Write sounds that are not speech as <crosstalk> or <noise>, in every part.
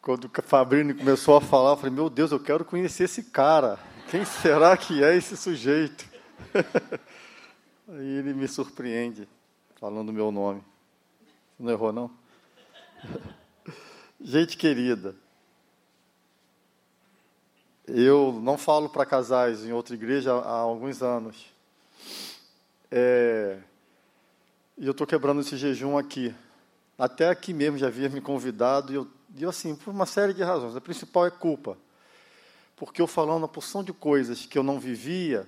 Quando o Fabrini começou a falar, eu falei, meu Deus, eu quero conhecer esse cara. Quem será que é esse sujeito? <laughs> Aí ele me surpreende, falando meu nome. Não errou, não? <laughs> Gente querida, eu não falo para casais em outra igreja há alguns anos. É, e eu estou quebrando esse jejum aqui. Até aqui mesmo já havia me convidado, e eu, e eu, assim, por uma série de razões. A principal é culpa. Porque eu falando uma porção de coisas que eu não vivia,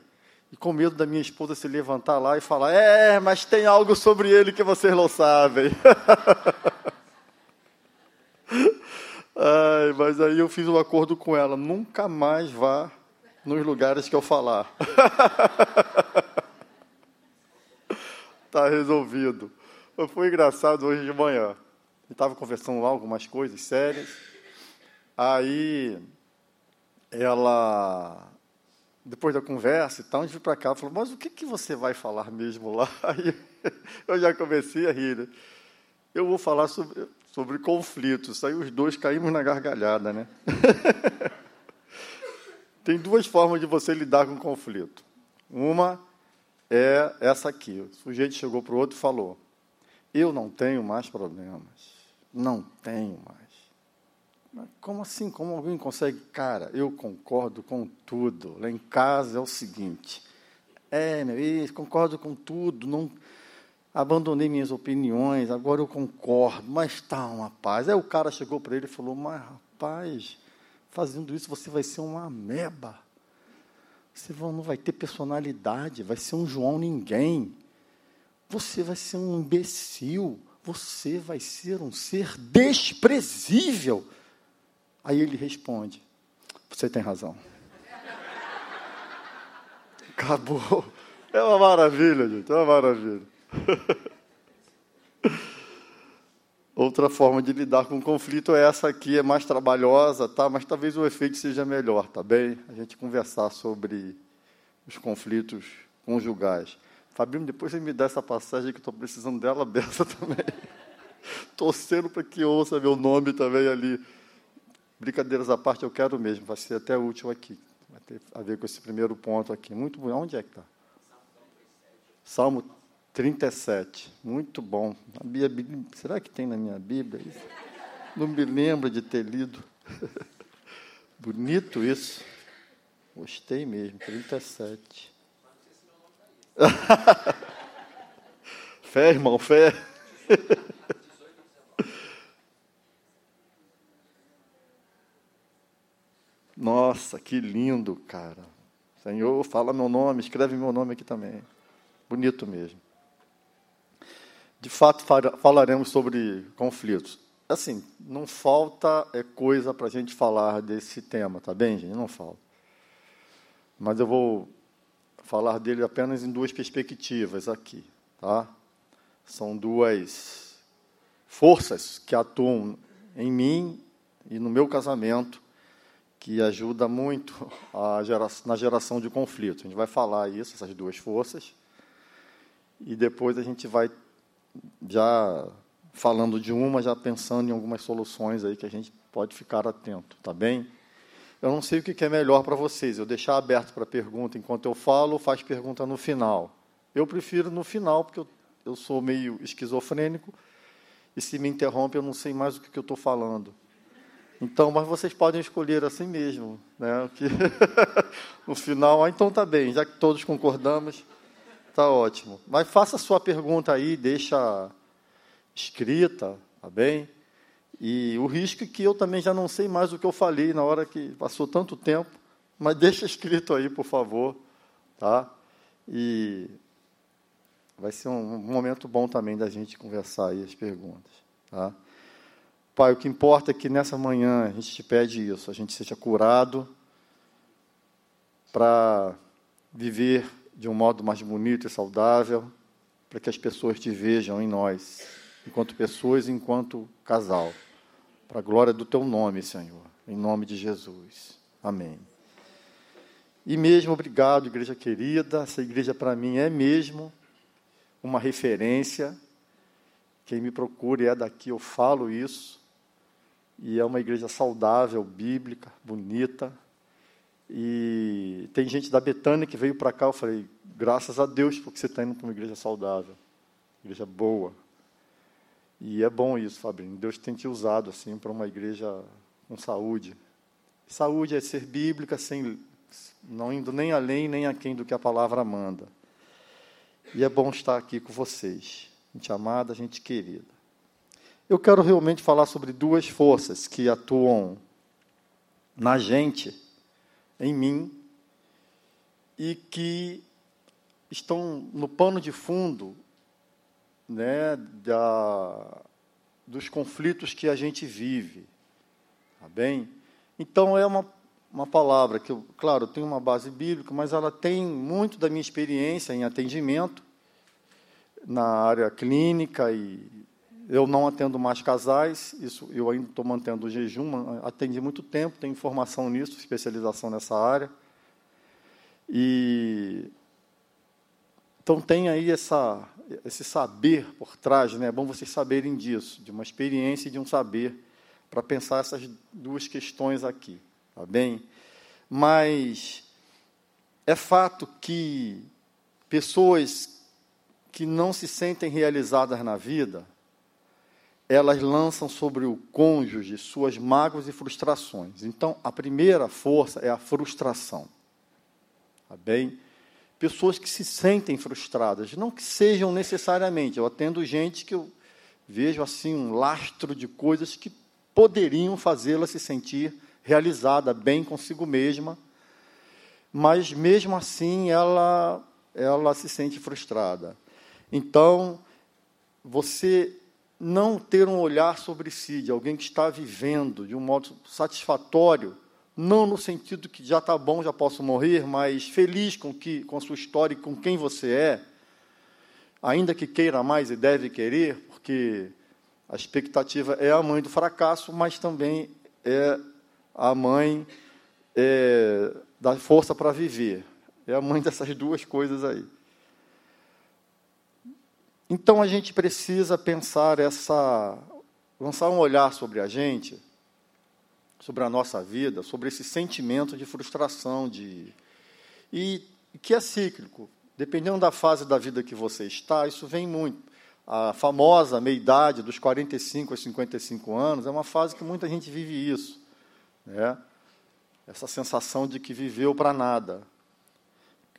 e com medo da minha esposa se levantar lá e falar: É, mas tem algo sobre ele que vocês não sabem. <laughs> Ai, mas aí eu fiz um acordo com ela: nunca mais vá nos lugares que eu falar. <laughs> tá resolvido. Foi engraçado hoje de manhã. Estava conversando lá algumas coisas sérias. Aí ela depois da conversa e tal, a gente veio para cá e falou, mas o que, que você vai falar mesmo lá? <laughs> Aí eu já comecei a rir. Né? Eu vou falar sobre, sobre conflitos. Aí os dois caímos na gargalhada, né? <laughs> Tem duas formas de você lidar com conflito. Uma é essa aqui. O sujeito chegou para o outro e falou: Eu não tenho mais problemas. Não tenho mais. Como assim? Como alguém consegue? Cara, eu concordo com tudo. Lá em casa é o seguinte. É, meu, isso, concordo com tudo. Não abandonei minhas opiniões, agora eu concordo, mas está uma paz. Aí o cara chegou para ele e falou: Mas rapaz, fazendo isso você vai ser uma ameba. Você não vai ter personalidade, vai ser um João ninguém. Você vai ser um imbecil. Você vai ser um ser desprezível. Aí ele responde: Você tem razão. Acabou. É uma maravilha, gente, é uma maravilha. <laughs> Outra forma de lidar com o conflito é essa aqui, é mais trabalhosa, tá? Mas talvez o efeito seja melhor, tá bem? A gente conversar sobre os conflitos conjugais. Fabinho, depois você me dá essa passagem que estou precisando dela <laughs> dessa também. Torcendo para que ouça meu nome também ali. Brincadeiras à parte, eu quero mesmo, vai ser até útil aqui. Vai ter a ver com esse primeiro ponto aqui. Muito bom. Onde é que está? Salmo 37. Muito bom. Bíblia, será que tem na minha Bíblia isso? Não me lembro de ter lido. <laughs> Bonito isso. Gostei mesmo. 37. <laughs> fé, irmão, fé. Nossa, que lindo, cara. Senhor, fala meu nome, escreve meu nome aqui também. Bonito mesmo. De fato, falaremos sobre conflitos. Assim, não falta é, coisa para a gente falar desse tema, tá bem, gente? Não falta. Mas eu vou falar dele apenas em duas perspectivas aqui, tá? São duas forças que atuam em mim e no meu casamento que ajuda muito gera, na geração de conflitos. A gente vai falar isso, essas duas forças, e depois a gente vai já falando de uma, já pensando em algumas soluções aí que a gente pode ficar atento, tá bem? Eu não sei o que é melhor para vocês, eu deixar aberto para pergunta enquanto eu falo faz pergunta no final. Eu prefiro no final, porque eu, eu sou meio esquizofrênico, e se me interrompe eu não sei mais o que, que eu estou falando. Então, mas vocês podem escolher assim mesmo, né? Que <laughs> no final, ah, então tá bem, já que todos concordamos, tá ótimo. Mas faça a sua pergunta aí, deixa escrita, tá bem? E o risco é que eu também já não sei mais o que eu falei na hora que passou tanto tempo, mas deixa escrito aí, por favor, tá? E vai ser um momento bom também da gente conversar aí as perguntas, tá? Pai, o que importa é que nessa manhã a gente te pede isso, a gente seja curado para viver de um modo mais bonito e saudável, para que as pessoas te vejam em nós, enquanto pessoas enquanto casal. Para a glória do teu nome, Senhor, em nome de Jesus. Amém. E mesmo, obrigado, igreja querida, essa igreja para mim é mesmo uma referência Quem me procura e é daqui, eu falo isso. E é uma igreja saudável, bíblica, bonita. E tem gente da Betânia que veio para cá, eu falei, graças a Deus, porque você está indo para uma igreja saudável, igreja boa. E é bom isso, Fabrinho. Deus tem te usado assim para uma igreja com saúde. Saúde é ser bíblica, sem, não indo nem além nem aquém do que a palavra manda. E é bom estar aqui com vocês, gente amada, gente querida. Eu quero realmente falar sobre duas forças que atuam na gente, em mim, e que estão no pano de fundo né, da, dos conflitos que a gente vive. Tá bem? Então, é uma, uma palavra que, eu, claro, tem uma base bíblica, mas ela tem muito da minha experiência em atendimento na área clínica e eu não atendo mais casais, isso eu ainda estou mantendo o jejum, atendi muito tempo, tenho formação nisso, especialização nessa área. E então tem aí essa, esse saber por trás, né? é bom vocês saberem disso, de uma experiência e de um saber, para pensar essas duas questões aqui, tá bem? Mas é fato que pessoas que não se sentem realizadas na vida, elas lançam sobre o cônjuge suas mágoas e frustrações. Então, a primeira força é a frustração. Tá bem? Pessoas que se sentem frustradas, não que sejam necessariamente. Eu atendo gente que eu vejo assim um lastro de coisas que poderiam fazê-la se sentir realizada, bem consigo mesma, mas mesmo assim ela ela se sente frustrada. Então, você não ter um olhar sobre si, de alguém que está vivendo de um modo satisfatório, não no sentido que já está bom, já posso morrer, mas feliz com, que, com a sua história e com quem você é, ainda que queira mais e deve querer, porque a expectativa é a mãe do fracasso, mas também é a mãe é, da força para viver. É a mãe dessas duas coisas aí. Então a gente precisa pensar essa, lançar um olhar sobre a gente, sobre a nossa vida, sobre esse sentimento de frustração, de e que é cíclico. Dependendo da fase da vida que você está, isso vem muito. A famosa meia-idade, dos 45 aos 55 anos, é uma fase que muita gente vive isso. Né? Essa sensação de que viveu para nada.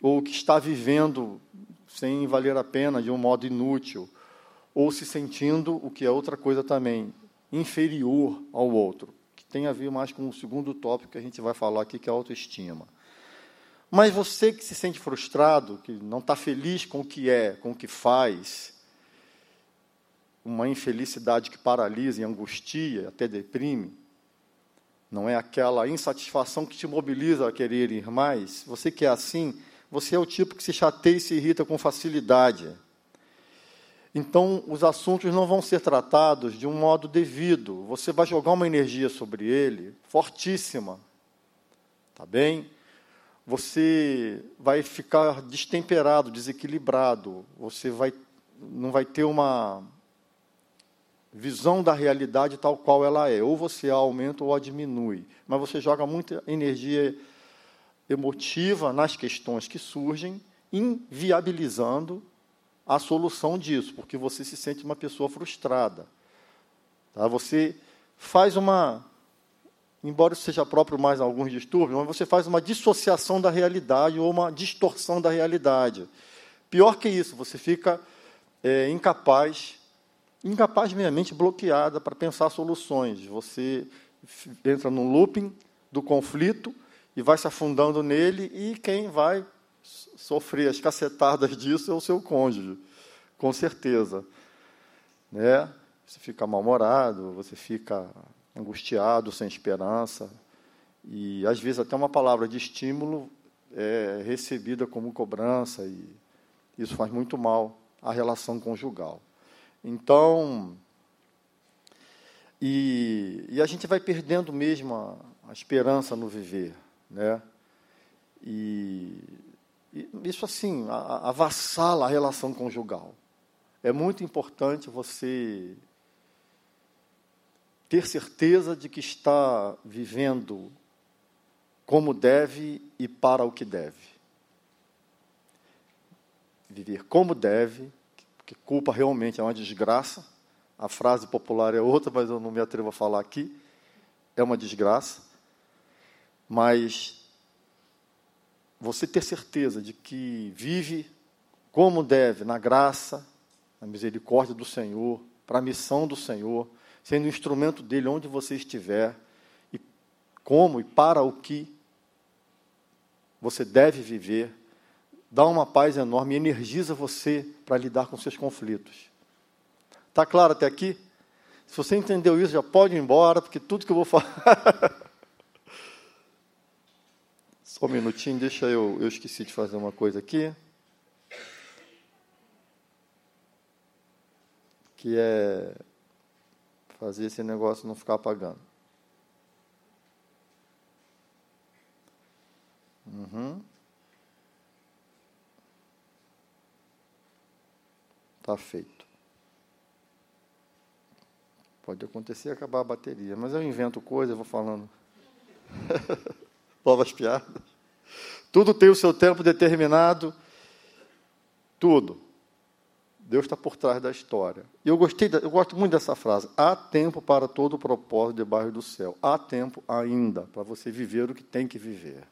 Ou que está vivendo sem valer a pena de um modo inútil, ou se sentindo, o que é outra coisa também, inferior ao outro, tem a ver mais com o segundo tópico que a gente vai falar aqui, que é a autoestima. Mas você que se sente frustrado, que não está feliz com o que é, com o que faz, uma infelicidade que paralisa e angustia, até deprime, não é aquela insatisfação que te mobiliza a querer ir mais. Você que é assim, você é o tipo que se chateia e se irrita com facilidade. Então, os assuntos não vão ser tratados de um modo devido. Você vai jogar uma energia sobre ele fortíssima. Tá bem? Você vai ficar destemperado, desequilibrado. Você vai, não vai ter uma visão da realidade tal qual ela é. Ou você a aumenta ou a diminui. Mas você joga muita energia emotiva nas questões que surgem, inviabilizando a solução disso, porque você se sente uma pessoa frustrada. Tá? Você faz uma, embora seja próprio mais alguns distúrbios, mas você faz uma dissociação da realidade ou uma distorção da realidade. Pior que isso, você fica é, incapaz, incapaz mente bloqueada para pensar soluções. Você entra num looping do conflito e vai se afundando nele, e quem vai sofrer as cacetadas disso é o seu cônjuge, com certeza. Né? Você fica mal-humorado, você fica angustiado, sem esperança, e às vezes até uma palavra de estímulo é recebida como cobrança, e isso faz muito mal à relação conjugal. Então, e, e a gente vai perdendo mesmo a, a esperança no viver. Né? E, isso, assim, avassala a relação conjugal. é muito importante você ter certeza de que está vivendo como deve e para o que deve. Viver como deve, porque culpa realmente é uma desgraça. A frase popular é outra, mas eu não me atrevo a falar aqui. É uma desgraça. Mas você ter certeza de que vive como deve, na graça, na misericórdia do Senhor, para a missão do Senhor, sendo instrumento dele onde você estiver, e como e para o que você deve viver, dá uma paz enorme e energiza você para lidar com seus conflitos. Está claro até aqui? Se você entendeu isso, já pode ir embora, porque tudo que eu vou falar. <laughs> Só um minutinho, deixa eu. Eu esqueci de fazer uma coisa aqui. Que é fazer esse negócio não ficar apagando. Uhum. Tá feito. Pode acontecer acabar a bateria, mas eu invento coisa, eu vou falando. <laughs> Novas piadas. Tudo tem o seu tempo determinado. Tudo. Deus está por trás da história. E eu gostei, eu gosto muito dessa frase. Há tempo para todo o propósito debaixo do céu. Há tempo ainda para você viver o que tem que viver.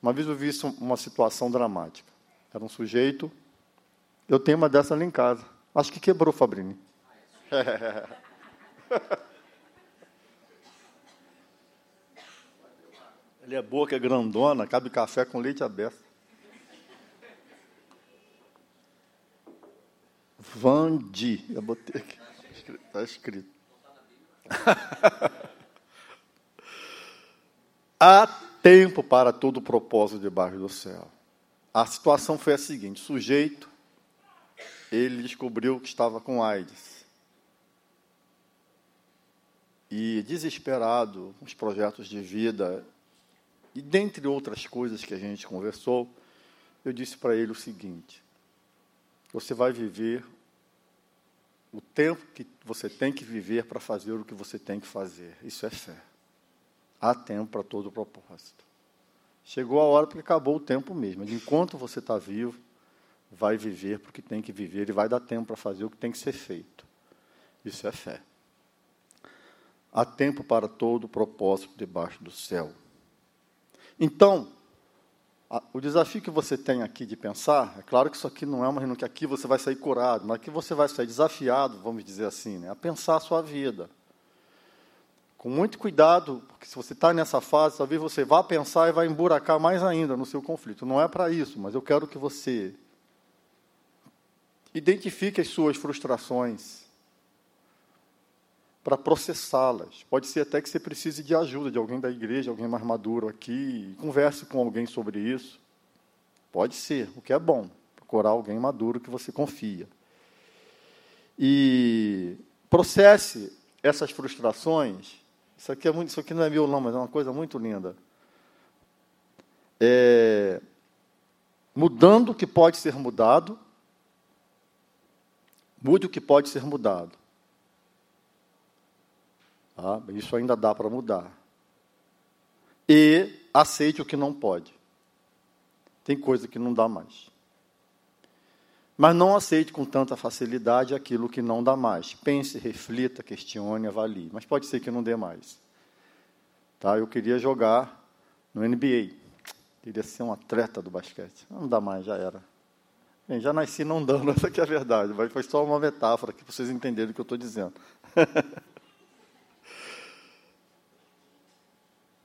Uma vez eu vi uma situação dramática. Era um sujeito. Eu tenho uma dessa ali em casa. Acho que quebrou, Fabrini. <laughs> Ele é boa, que é grandona, cabe café com leite aberto. Vandi. Eu botei aqui. Está escrito. <laughs> Há tempo para todo propósito debaixo do céu. A situação foi a seguinte: o sujeito, ele descobriu que estava com AIDS. E desesperado, os projetos de vida, e dentre outras coisas que a gente conversou, eu disse para ele o seguinte: você vai viver o tempo que você tem que viver para fazer o que você tem que fazer. Isso é fé. Há tempo para todo o propósito. Chegou a hora porque acabou o tempo mesmo. Enquanto você está vivo, vai viver porque tem que viver e vai dar tempo para fazer o que tem que ser feito. Isso é fé. Há tempo para todo o propósito debaixo do céu. Então, o desafio que você tem aqui de pensar, é claro que isso aqui não é uma reunião que aqui você vai sair curado, mas que você vai sair desafiado, vamos dizer assim, né, a pensar a sua vida. Com muito cuidado, porque se você está nessa fase, talvez você vá pensar e vai emburacar mais ainda no seu conflito. Não é para isso, mas eu quero que você identifique as suas frustrações para processá-las. Pode ser até que você precise de ajuda de alguém da igreja, alguém mais maduro aqui, converse com alguém sobre isso. Pode ser, o que é bom, procurar alguém maduro que você confia. E processe essas frustrações. Isso aqui, é muito, isso aqui não é violão, mas é uma coisa muito linda. É, mudando o que pode ser mudado, mude o que pode ser mudado. Tá? Isso ainda dá para mudar. E aceite o que não pode. Tem coisa que não dá mais. Mas não aceite com tanta facilidade aquilo que não dá mais. Pense, reflita, questione, avalie. Mas pode ser que não dê mais. Tá? Eu queria jogar no NBA. Queria ser um atleta do basquete. Não dá mais, já era. Bem, já nasci não dando, <laughs> essa aqui é a verdade. Mas foi só uma metáfora que vocês entenderem o que eu estou dizendo. <laughs>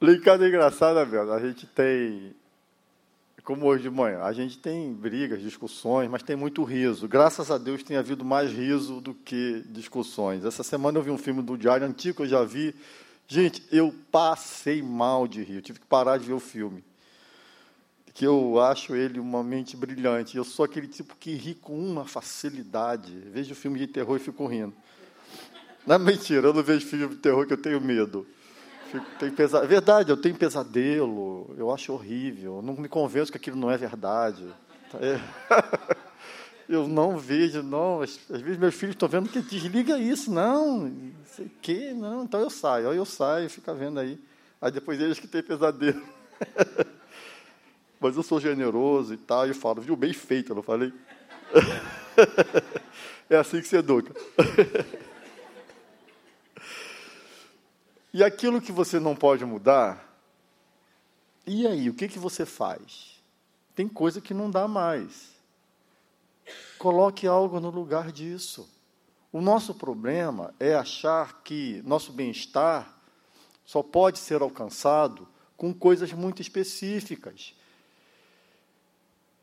Brincada engraçada, velho. A gente tem, como hoje de manhã, a gente tem brigas, discussões, mas tem muito riso. Graças a Deus tem havido mais riso do que discussões. Essa semana eu vi um filme do Diário Antigo, eu já vi. Gente, eu passei mal de rir. Eu tive que parar de ver o filme. Que eu acho ele uma mente brilhante. Eu sou aquele tipo que ri com uma facilidade. Vejo filme de terror e fico rindo. Não é mentira, eu não vejo filme de terror que eu tenho medo. Tem pesa... É verdade, eu tenho pesadelo, eu acho horrível, não me convenço que aquilo não é verdade. É. <laughs> Eu não vejo, não. Às, vezes meus filhos estão vendo que desliga isso, não, não sei o quê, não. Então eu saio, eu saio, fica vendo aí. Aí depois eles que têm pesadelo. <laughs> Mas eu sou generoso e tal, e eu falo, viu, bem feito, eu não falei? <laughs> é assim que se educa. E aquilo que você não pode mudar, e aí, o que, que você faz? Tem coisa que não dá mais. Coloque algo no lugar disso. O nosso problema é achar que nosso bem-estar só pode ser alcançado com coisas muito específicas.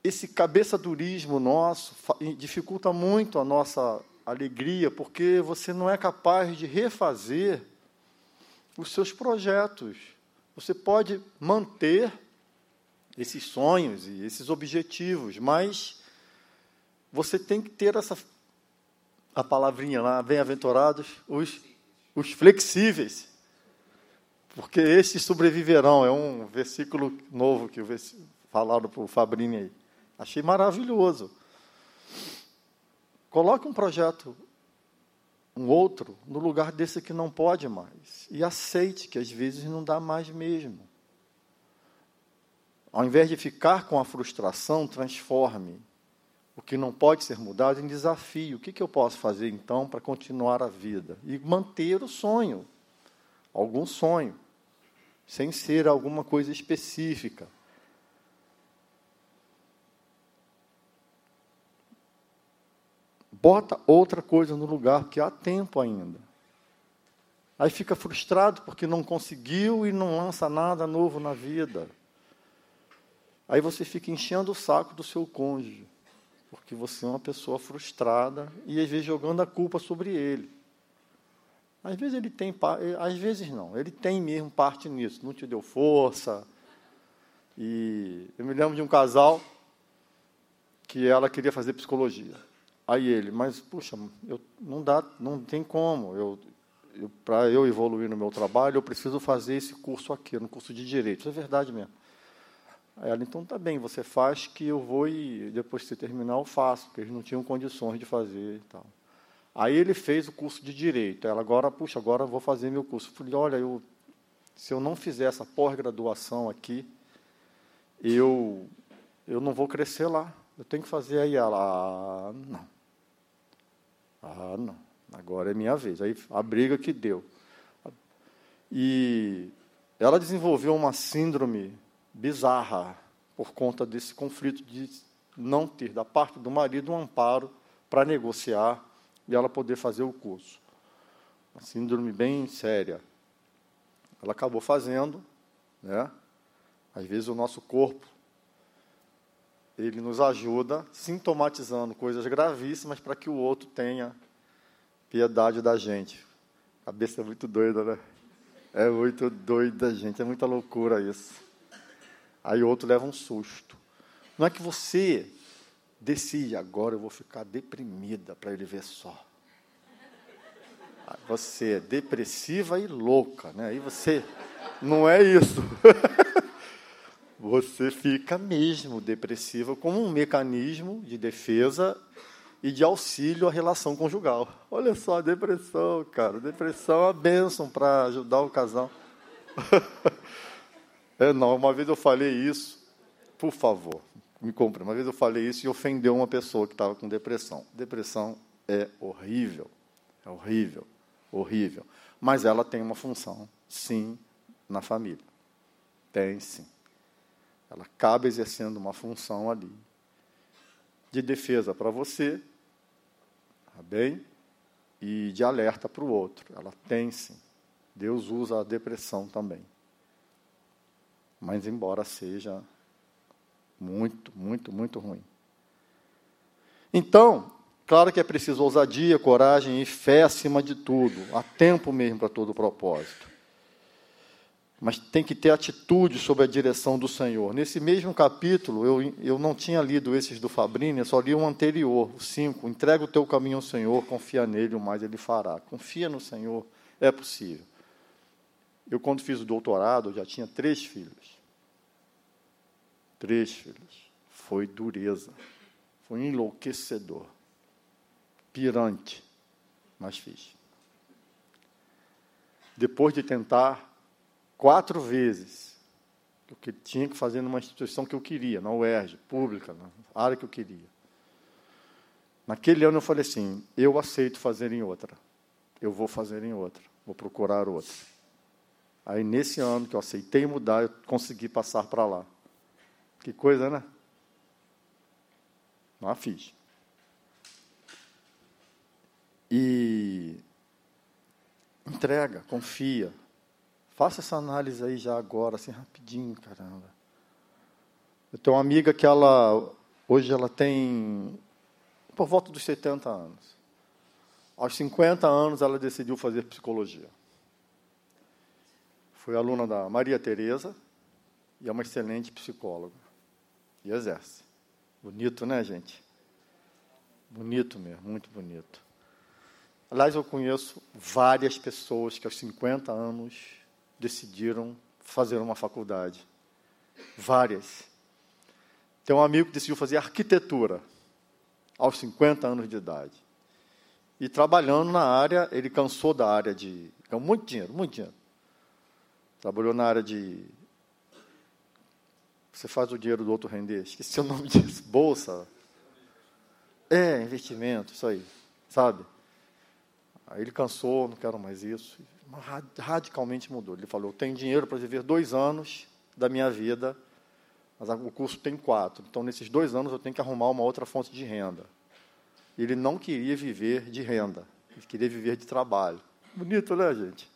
Esse cabeçadurismo nosso dificulta muito a nossa alegria, porque você não é capaz de refazer os seus projetos. Você pode manter esses sonhos e esses objetivos, mas você tem que ter essa a palavrinha lá, bem-aventurados os, os flexíveis, porque estes sobreviverão. É um versículo novo que falaram para o Fabrini aí. Achei maravilhoso. Coloque um projeto, um outro, no lugar desse que não pode mais. E aceite que às vezes não dá mais mesmo. Ao invés de ficar com a frustração, transforme o que não pode ser mudado em desafio. O que, que eu posso fazer então para continuar a vida? E manter o sonho, algum sonho, sem ser alguma coisa específica. Bota outra coisa no lugar, porque há tempo ainda. Aí fica frustrado porque não conseguiu e não lança nada novo na vida. Aí você fica enchendo o saco do seu cônjuge, porque você é uma pessoa frustrada e às vezes jogando a culpa sobre ele. Às vezes ele tem, às vezes não, ele tem mesmo parte nisso, não te deu força. E eu me lembro de um casal que ela queria fazer psicologia. Aí ele, mas puxa, eu, não dá, não tem como. Eu, eu para eu evoluir no meu trabalho, eu preciso fazer esse curso aqui, no curso de direito. Isso é verdade mesmo. Aí ela, então tá bem, você faz que eu vou e depois que você terminar eu faço, porque eles não tinham condições de fazer e tal. Aí ele fez o curso de Direito. Ela, agora, puxa, agora eu vou fazer meu curso. Eu falei, olha, eu, se eu não fizer essa pós-graduação aqui, eu, eu não vou crescer lá. Eu tenho que fazer aí. Ela, não. Ah, não. Agora é minha vez. Aí a briga que deu. E ela desenvolveu uma síndrome bizarra por conta desse conflito de não ter da parte do marido um amparo para negociar e ela poder fazer o curso. Uma síndrome bem séria. Ela acabou fazendo, né? Às vezes o nosso corpo ele nos ajuda sintomatizando coisas gravíssimas para que o outro tenha piedade da gente. Cabeça é muito doida, né? É muito doida, gente. É muita loucura isso. Aí o outro leva um susto. Não é que você decide, agora eu vou ficar deprimida para ele ver só. Você é depressiva e louca, né? Aí você não é isso. <laughs> você fica mesmo depressiva como um mecanismo de defesa e de auxílio à relação conjugal. Olha só a depressão, cara. Depressão é uma bênção para ajudar o casal. <laughs> É, não, uma vez eu falei isso, por favor, me compre. Uma vez eu falei isso e ofendeu uma pessoa que estava com depressão. Depressão é horrível, é horrível, horrível. Mas ela tem uma função, sim, na família. Tem, sim. Ela acaba exercendo uma função ali de defesa para você, tá bem? E de alerta para o outro. Ela tem, sim. Deus usa a depressão também mas embora seja muito, muito, muito ruim. Então, claro que é preciso ousadia, coragem e fé acima de tudo, há tempo mesmo para todo o propósito. Mas tem que ter atitude sob a direção do Senhor. Nesse mesmo capítulo, eu, eu não tinha lido esses do Fabrini, eu só li um anterior, o 5. Entrega o teu caminho ao Senhor, confia nele, o mais ele fará. Confia no Senhor, é possível. Eu, quando fiz o doutorado, já tinha três filhos. Três filhos. Foi dureza. Foi enlouquecedor. Pirante. Mas fiz. Depois de tentar quatro vezes o que tinha que fazer numa instituição que eu queria, na UERJ, pública, na área que eu queria. Naquele ano eu falei assim: eu aceito fazer em outra. Eu vou fazer em outra. Vou procurar outra. Aí, nesse ano que eu aceitei mudar, eu consegui passar para lá. Que coisa, né? Não fiz. E entrega, confia. Faça essa análise aí já agora, assim, rapidinho, caramba. Eu tenho uma amiga que ela, hoje ela tem por volta dos 70 anos. Aos 50 anos ela decidiu fazer psicologia. Foi aluna da Maria Tereza e é uma excelente psicóloga. E exerce. Bonito, né, gente? Bonito mesmo, muito bonito. Aliás, eu conheço várias pessoas que aos 50 anos decidiram fazer uma faculdade. Várias. Tem um amigo que decidiu fazer arquitetura aos 50 anos de idade. E trabalhando na área, ele cansou da área de. Ganhou muito dinheiro, muito dinheiro. Trabalhou na área de você faz o dinheiro do outro render. Esqueci o nome disso. Bolsa. É, investimento, isso aí. Sabe? Aí ele cansou, não quero mais isso. Radicalmente mudou. Ele falou: eu tenho dinheiro para viver dois anos da minha vida, mas o curso tem quatro. Então, nesses dois anos, eu tenho que arrumar uma outra fonte de renda. Ele não queria viver de renda, ele queria viver de trabalho. Bonito, né, gente?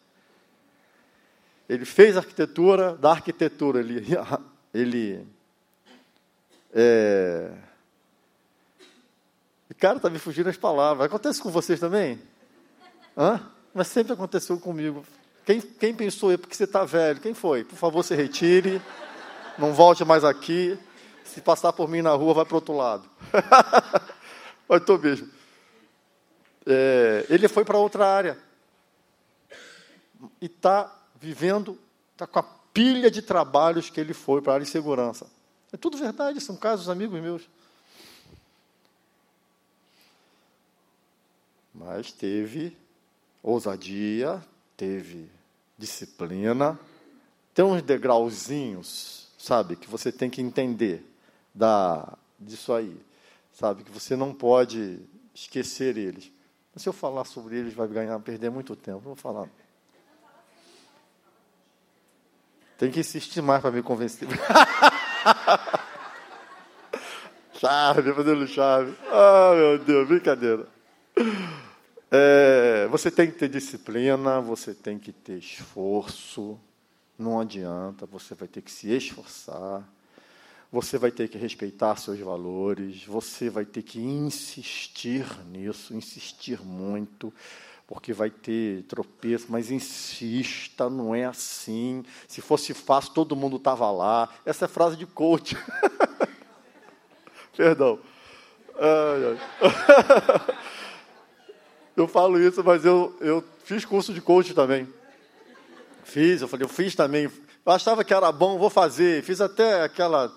Ele fez arquitetura, da arquitetura ele <laughs> ele. É... Cara, está me fugindo as palavras. Acontece com vocês também? Hã? Mas sempre aconteceu comigo. Quem, quem pensou aí porque você está velho? Quem foi? Por favor, se retire. Não volte mais aqui. Se passar por mim na rua, vai para o outro lado. <laughs> Mas estou mesmo. É, ele foi para outra área. E está vivendo, está com a pilha de trabalhos que ele foi para a área de segurança. É tudo verdade, são casos amigos meus. Mas teve ousadia, teve disciplina, tem uns degrauzinhos, sabe, que você tem que entender da, disso aí, sabe, que você não pode esquecer eles. Se eu falar sobre eles, vai ganhar, perder muito tempo. Não vou falar. Tem que insistir mais para me convencer. <laughs> chave, fazendo chave. Ah, meu Deus, brincadeira. É, você tem que ter disciplina, você tem que ter esforço. Não adianta, você vai ter que se esforçar. Você vai ter que respeitar seus valores, você vai ter que insistir nisso, insistir muito porque vai ter tropeço, mas insista, não é assim. Se fosse fácil, todo mundo estava lá. Essa é frase de coach. <laughs> Perdão. Ai, ai. <laughs> eu falo isso, mas eu, eu fiz curso de coach também. Fiz, eu falei, eu fiz também. Eu achava que era bom, vou fazer. Fiz até aquela,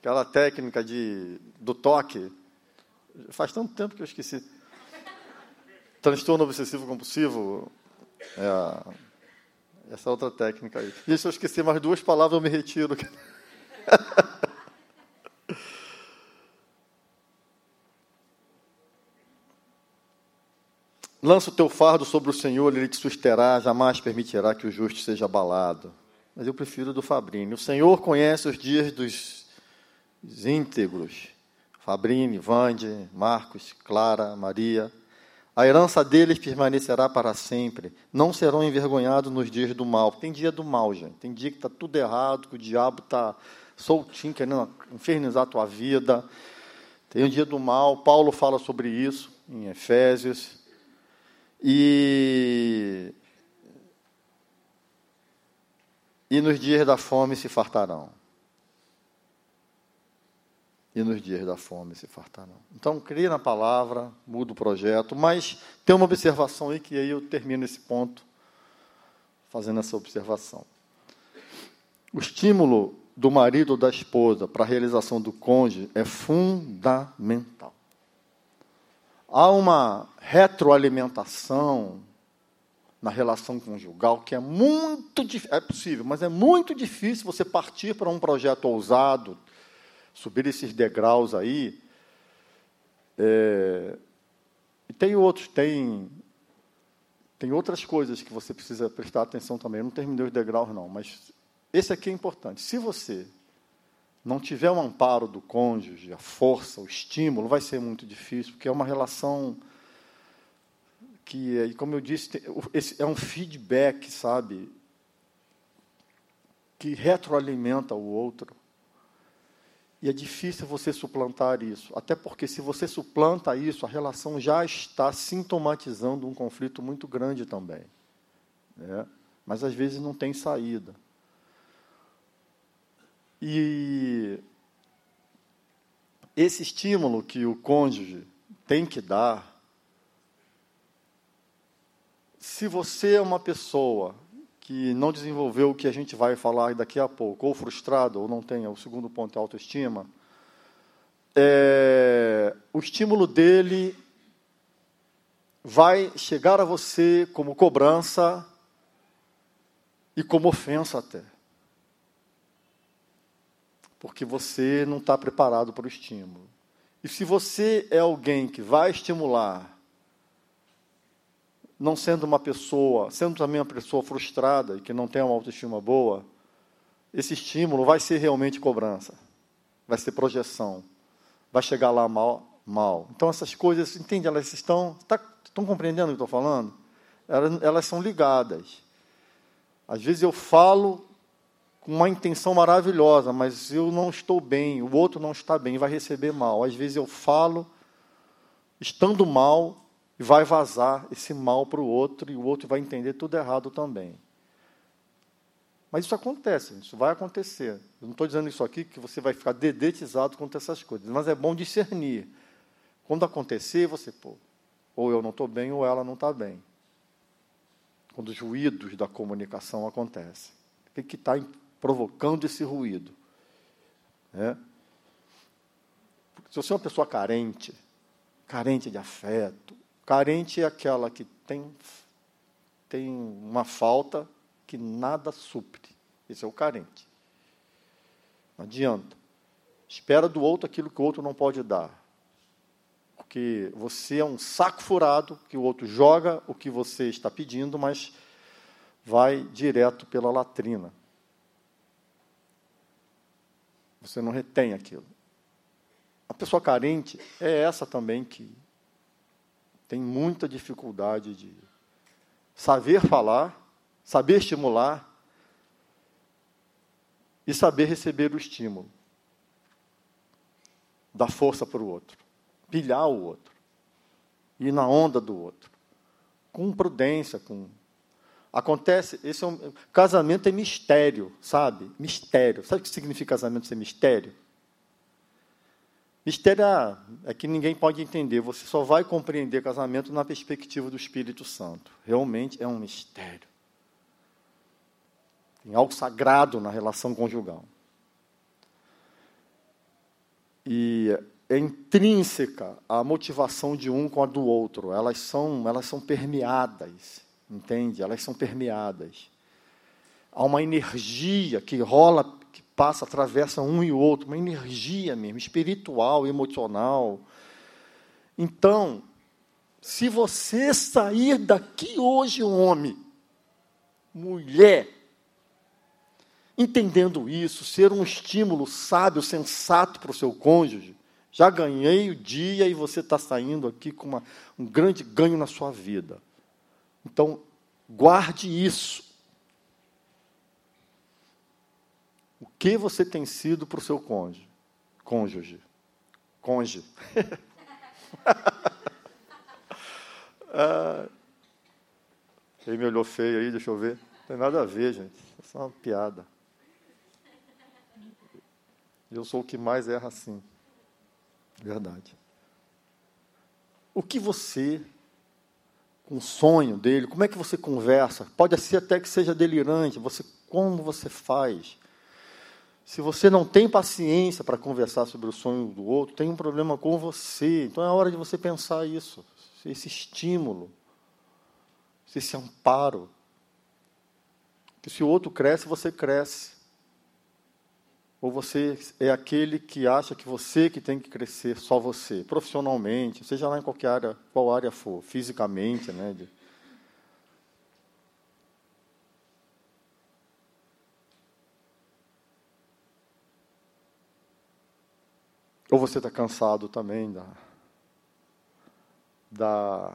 aquela técnica de, do toque. Faz tanto tempo que eu esqueci. Transtorno obsessivo compulsivo é essa outra técnica aí. E se eu esquecer mais duas palavras, eu me retiro. <laughs> Lança o teu fardo sobre o Senhor, ele te susterá, jamais permitirá que o justo seja abalado. Mas eu prefiro do Fabrini. O Senhor conhece os dias dos íntegros. Fabrini, Vande, Marcos, Clara, Maria. A herança deles permanecerá para sempre. Não serão envergonhados nos dias do mal. Tem dia do mal, gente. Tem dia que está tudo errado, que o diabo está soltinho, querendo infernizar a tua vida. Tem o dia do mal. Paulo fala sobre isso em Efésios. E, e nos dias da fome se fartarão e nos dias da fome se fartarão. Então, crie na palavra, muda o projeto, mas tem uma observação aí que aí eu termino esse ponto fazendo essa observação. O estímulo do marido ou da esposa para a realização do cônjuge é fundamental. Há uma retroalimentação na relação conjugal que é muito é possível, mas é muito difícil você partir para um projeto ousado, subir esses degraus aí. É, e tem outros, tem tem outras coisas que você precisa prestar atenção também. Eu não terminei os degraus não, mas esse aqui é importante. Se você não tiver o um amparo do cônjuge, a força, o estímulo, vai ser muito difícil, porque é uma relação que, como eu disse, é um feedback, sabe? Que retroalimenta o outro. E é difícil você suplantar isso. Até porque, se você suplanta isso, a relação já está sintomatizando um conflito muito grande também. Né? Mas, às vezes, não tem saída. E esse estímulo que o cônjuge tem que dar, se você é uma pessoa que não desenvolveu o que a gente vai falar daqui a pouco, ou frustrado, ou não tem, o segundo ponto é autoestima, é, o estímulo dele vai chegar a você como cobrança e como ofensa até porque você não está preparado para o estímulo. E se você é alguém que vai estimular, não sendo uma pessoa, sendo também uma pessoa frustrada e que não tem uma autoestima boa, esse estímulo vai ser realmente cobrança, vai ser projeção, vai chegar lá mal, mal. Então essas coisas, entende? Elas estão, tá, estão compreendendo o que estou falando? Elas, elas são ligadas. Às vezes eu falo com uma intenção maravilhosa, mas eu não estou bem, o outro não está bem, vai receber mal. Às vezes eu falo estando mal e vai vazar esse mal para o outro e o outro vai entender tudo errado também. Mas isso acontece, isso vai acontecer. Eu não estou dizendo isso aqui que você vai ficar dedetizado contra essas coisas, mas é bom discernir. Quando acontecer, você, pô, ou eu não estou bem ou ela não está bem. Quando os ruídos da comunicação acontecem. O que está provocando esse ruído. É. Se você é uma pessoa carente, carente de afeto, carente é aquela que tem, tem uma falta que nada supre. Esse é o carente. Não adianta. Espera do outro aquilo que o outro não pode dar. Porque você é um saco furado que o outro joga o que você está pedindo, mas vai direto pela latrina. Você não retém aquilo. A pessoa carente é essa também que tem muita dificuldade de saber falar, saber estimular e saber receber o estímulo. Dar força para o outro, pilhar o outro, ir na onda do outro, com prudência, com Acontece, esse é um, casamento é mistério, sabe? Mistério. Sabe o que significa casamento ser mistério? Mistério é, é que ninguém pode entender. Você só vai compreender casamento na perspectiva do Espírito Santo. Realmente é um mistério. Tem algo sagrado na relação conjugal. E é intrínseca a motivação de um com a do outro. Elas são, elas são permeadas entende? Elas são permeadas. Há uma energia que rola, que passa, atravessa um e outro, uma energia mesmo, espiritual, emocional. Então, se você sair daqui hoje, homem, mulher, entendendo isso, ser um estímulo sábio, sensato para o seu cônjuge, já ganhei o dia e você está saindo aqui com uma, um grande ganho na sua vida. Então, guarde isso. O que você tem sido para o seu cônjuge? Cônjuge. Cônjuge. <laughs> ah, quem me olhou feio aí, deixa eu ver. Não tem nada a ver, gente. É só uma piada. Eu sou o que mais erra assim. Verdade. O que você com o sonho dele, como é que você conversa? Pode ser até que seja delirante, você como você faz? Se você não tem paciência para conversar sobre o sonho do outro, tem um problema com você. Então é hora de você pensar isso, esse estímulo, esse amparo. Que se o outro cresce, você cresce. Ou você é aquele que acha que você que tem que crescer, só você, profissionalmente, seja lá em qualquer área, qual área for, fisicamente, né? De, Ou você está cansado também da, da,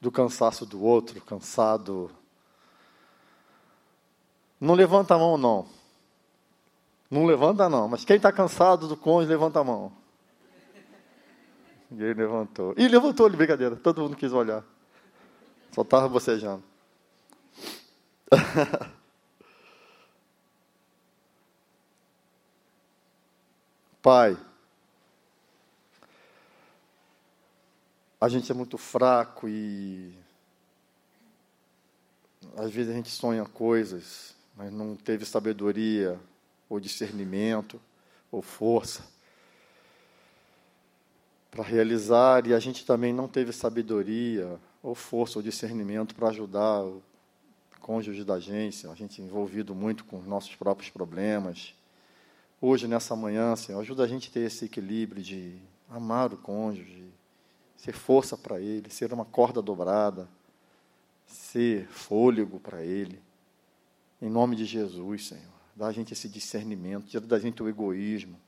do cansaço do outro, cansado. Não levanta a mão, não. Não levanta, não. Mas quem está cansado do cônjuge, levanta a mão. Ninguém levantou. Ih, levantou ali, brincadeira. Todo mundo quis olhar. Só estava bocejando. <laughs> Pai, a gente é muito fraco e às vezes a gente sonha coisas, mas não teve sabedoria ou discernimento ou força para realizar e a gente também não teve sabedoria ou força ou discernimento para ajudar o cônjuge da agência, a gente envolvido muito com os nossos próprios problemas hoje, nessa manhã, Senhor, ajuda a gente a ter esse equilíbrio de amar o cônjuge, ser força para ele, ser uma corda dobrada, ser fôlego para ele. Em nome de Jesus, Senhor. Dá a gente esse discernimento, tira da gente o egoísmo,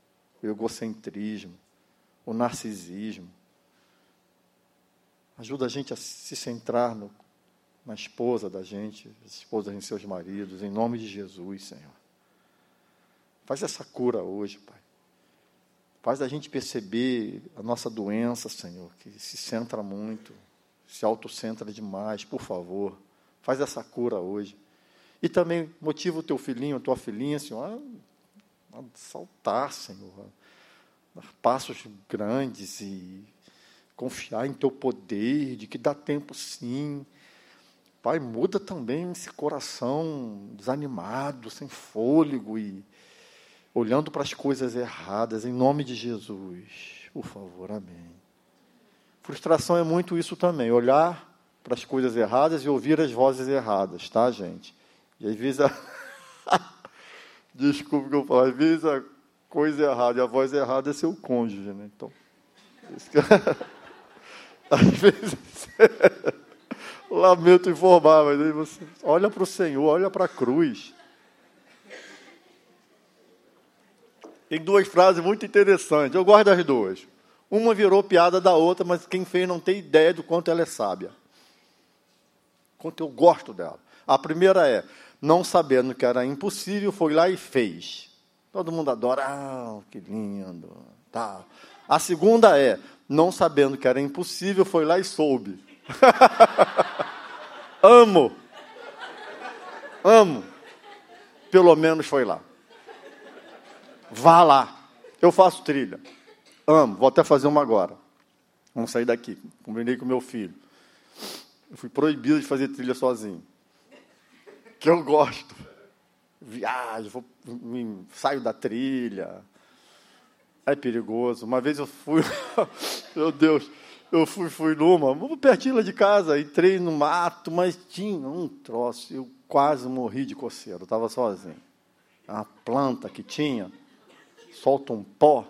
o egocentrismo, o narcisismo. Ajuda a gente a se centrar no, na esposa da gente, as esposas em seus maridos, em nome de Jesus, Senhor. Faz essa cura hoje, Pai. Faz a gente perceber a nossa doença, Senhor, que se centra muito, se autocentra demais, por favor. Faz essa cura hoje. E também motiva o teu filhinho, a tua filhinha, Senhor, a, saltar, Senhor, a dar passos grandes e confiar em teu poder, de que dá tempo sim. Pai, muda também esse coração desanimado, sem fôlego e olhando para as coisas erradas, em nome de Jesus. Por favor, amém. Frustração é muito isso também, olhar para as coisas erradas e ouvir as vozes erradas, tá, gente? E vezes a... <laughs> Desculpa que eu falo, às vezes a coisa errada e a voz errada é seu cônjuge, né? Então, <laughs> às vezes <laughs> lamento informar, mas aí você olha para o Senhor, olha para a cruz. Tem duas frases muito interessantes. Eu gosto das duas. Uma virou piada da outra, mas quem fez não tem ideia do quanto ela é sábia. Quanto eu gosto dela. A primeira é: não sabendo que era impossível, foi lá e fez. Todo mundo adora. Ah, que lindo. Tá. A segunda é: não sabendo que era impossível, foi lá e soube. <laughs> Amo. Amo. Pelo menos foi lá. Vá lá. Eu faço trilha. Amo. Vou até fazer uma agora. Vamos sair daqui. Combinei com meu filho. Eu fui proibido de fazer trilha sozinho. Que eu gosto. Viajo, vou, saio da trilha. É perigoso. Uma vez eu fui, <laughs> meu Deus, eu fui, fui numa, pertinho lá de casa, entrei no mato, mas tinha um troço. Eu quase morri de coceira, eu estava sozinho. A planta que tinha, solta um pó.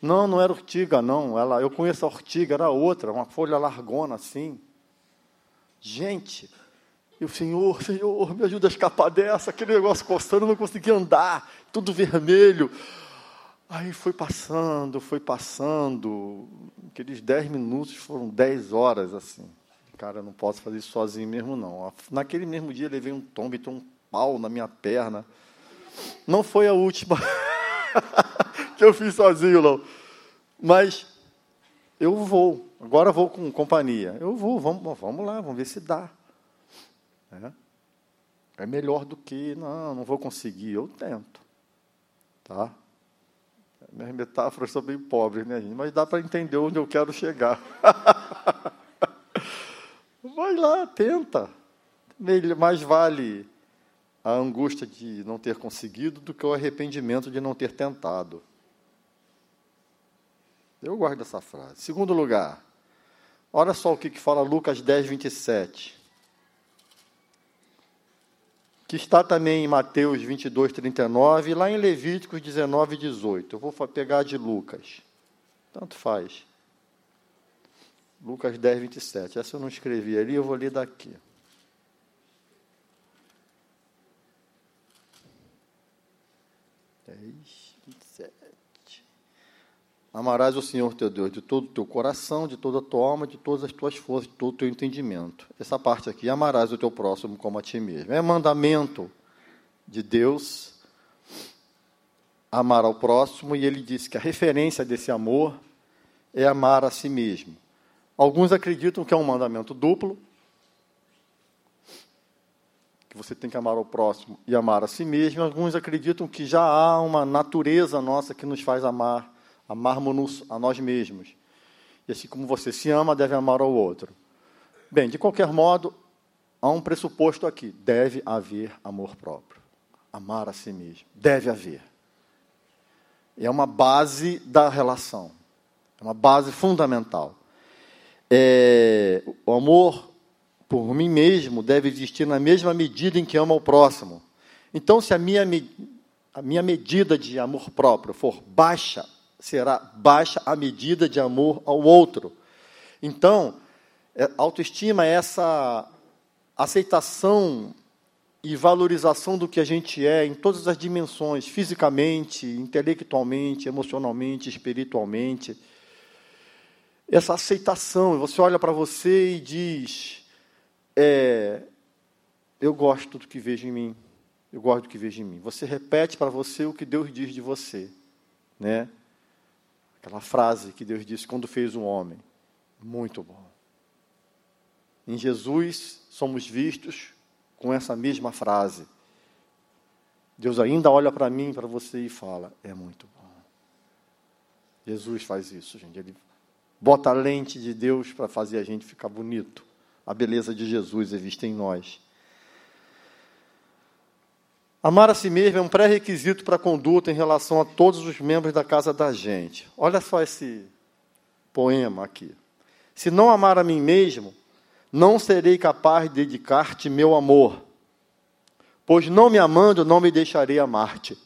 Não, não era ortiga, não. Ela, eu conheço a ortiga, era outra, uma folha largona assim. Gente, e o Senhor, Senhor, me ajuda a escapar dessa, aquele negócio coçando, não conseguia andar, tudo vermelho. Aí foi passando, foi passando, aqueles dez minutos foram dez horas assim. Cara, não posso fazer isso sozinho mesmo, não. Naquele mesmo dia levei um tombo e um pau na minha perna. Não foi a última. <laughs> que eu fiz sozinho, não. Mas eu vou, agora vou com companhia. Eu vou, vamos, vamos lá, vamos ver se dá. É, é melhor do que, não, não vou conseguir, eu tento. Tá? Minhas metáforas são bem pobres, né, gente? Mas dá para entender onde eu quero chegar. <laughs> Vai lá, tenta. Mais vale a angústia de não ter conseguido do que o arrependimento de não ter tentado. Eu guardo essa frase. Segundo lugar, olha só o que fala Lucas 10, 27. Que está também em Mateus 22, 39 e lá em Levíticos 19, 18. Eu vou pegar de Lucas. Tanto faz. Lucas 10, 27. Essa eu não escrevi ali, eu vou ler daqui. Dez. Amarás o Senhor teu Deus de todo o teu coração, de toda a tua alma, de todas as tuas forças, de todo o teu entendimento. Essa parte aqui, amarás o teu próximo como a ti mesmo. É mandamento de Deus amar ao próximo, e ele disse que a referência desse amor é amar a si mesmo. Alguns acreditam que é um mandamento duplo, que você tem que amar ao próximo e amar a si mesmo. Alguns acreditam que já há uma natureza nossa que nos faz amar amarmos-nos a nós mesmos. E assim como você se ama, deve amar ao outro. Bem, de qualquer modo, há um pressuposto aqui: deve haver amor próprio. Amar a si mesmo. Deve haver. É uma base da relação. É uma base fundamental. É, o amor por mim mesmo deve existir na mesma medida em que amo ao próximo. Então, se a minha, a minha medida de amor próprio for baixa será baixa a medida de amor ao outro. Então, é, autoestima é essa aceitação e valorização do que a gente é em todas as dimensões, fisicamente, intelectualmente, emocionalmente, espiritualmente. Essa aceitação, você olha para você e diz: é, Eu gosto do que vejo em mim, eu gosto do que vejo em mim. Você repete para você o que Deus diz de você, né? Aquela frase que Deus disse quando fez o um homem. Muito bom. Em Jesus somos vistos com essa mesma frase. Deus ainda olha para mim, para você e fala: é muito bom. Jesus faz isso, gente. Ele bota a lente de Deus para fazer a gente ficar bonito. A beleza de Jesus é vista em nós. Amar a si mesmo é um pré-requisito para a conduta em relação a todos os membros da casa da gente. Olha só esse poema aqui. Se não amar a mim mesmo, não serei capaz de dedicar-te meu amor, pois não me amando, não me deixarei amar-te.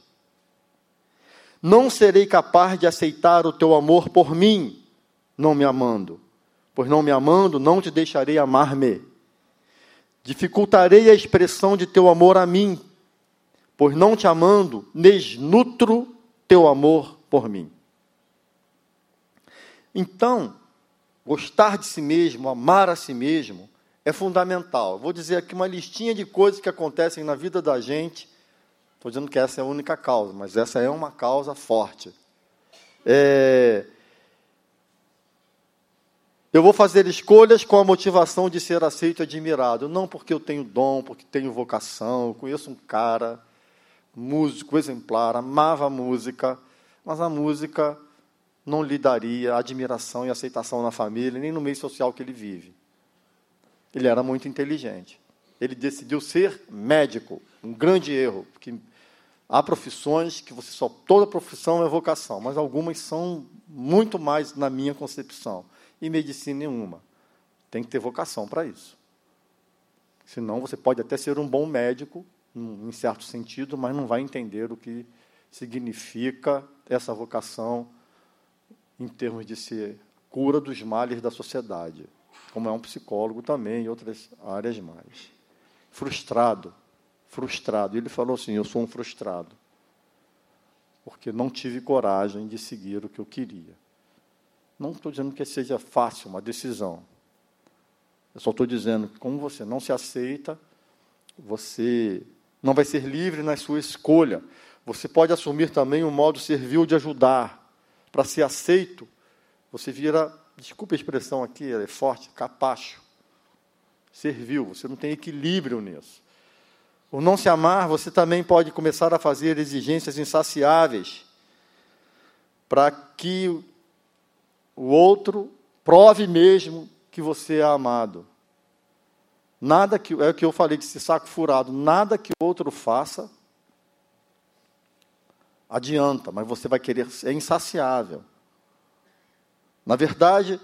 Não serei capaz de aceitar o teu amor por mim, não me amando, pois não me amando, não te deixarei amar-me. Dificultarei a expressão de teu amor a mim, pois não te amando, desnutro teu amor por mim. Então, gostar de si mesmo, amar a si mesmo, é fundamental. Vou dizer aqui uma listinha de coisas que acontecem na vida da gente. Estou dizendo que essa é a única causa, mas essa é uma causa forte. É... Eu vou fazer escolhas com a motivação de ser aceito e admirado, não porque eu tenho dom, porque tenho vocação. Eu conheço um cara músico exemplar, amava a música, mas a música não lhe daria admiração e aceitação na família, nem no meio social que ele vive. Ele era muito inteligente. Ele decidiu ser médico, um grande erro, porque há profissões que você só toda profissão é vocação, mas algumas são muito mais na minha concepção. E medicina nenhuma. Tem que ter vocação para isso. Senão você pode até ser um bom médico, em certo sentido, mas não vai entender o que significa essa vocação em termos de ser cura dos males da sociedade, como é um psicólogo também e outras áreas mais. Frustrado, frustrado. Ele falou assim: Eu sou um frustrado, porque não tive coragem de seguir o que eu queria. Não estou dizendo que seja fácil uma decisão. Eu só estou dizendo que, como você não se aceita, você não vai ser livre na sua escolha. Você pode assumir também um modo servil de ajudar. Para ser aceito, você vira, desculpe a expressão aqui, é forte, capacho. Servil, você não tem equilíbrio nisso. Por não se amar, você também pode começar a fazer exigências insaciáveis para que o outro prove mesmo que você é amado. Nada que é o que eu falei desse saco furado, nada que o outro faça adianta, mas você vai querer, é insaciável. Na verdade,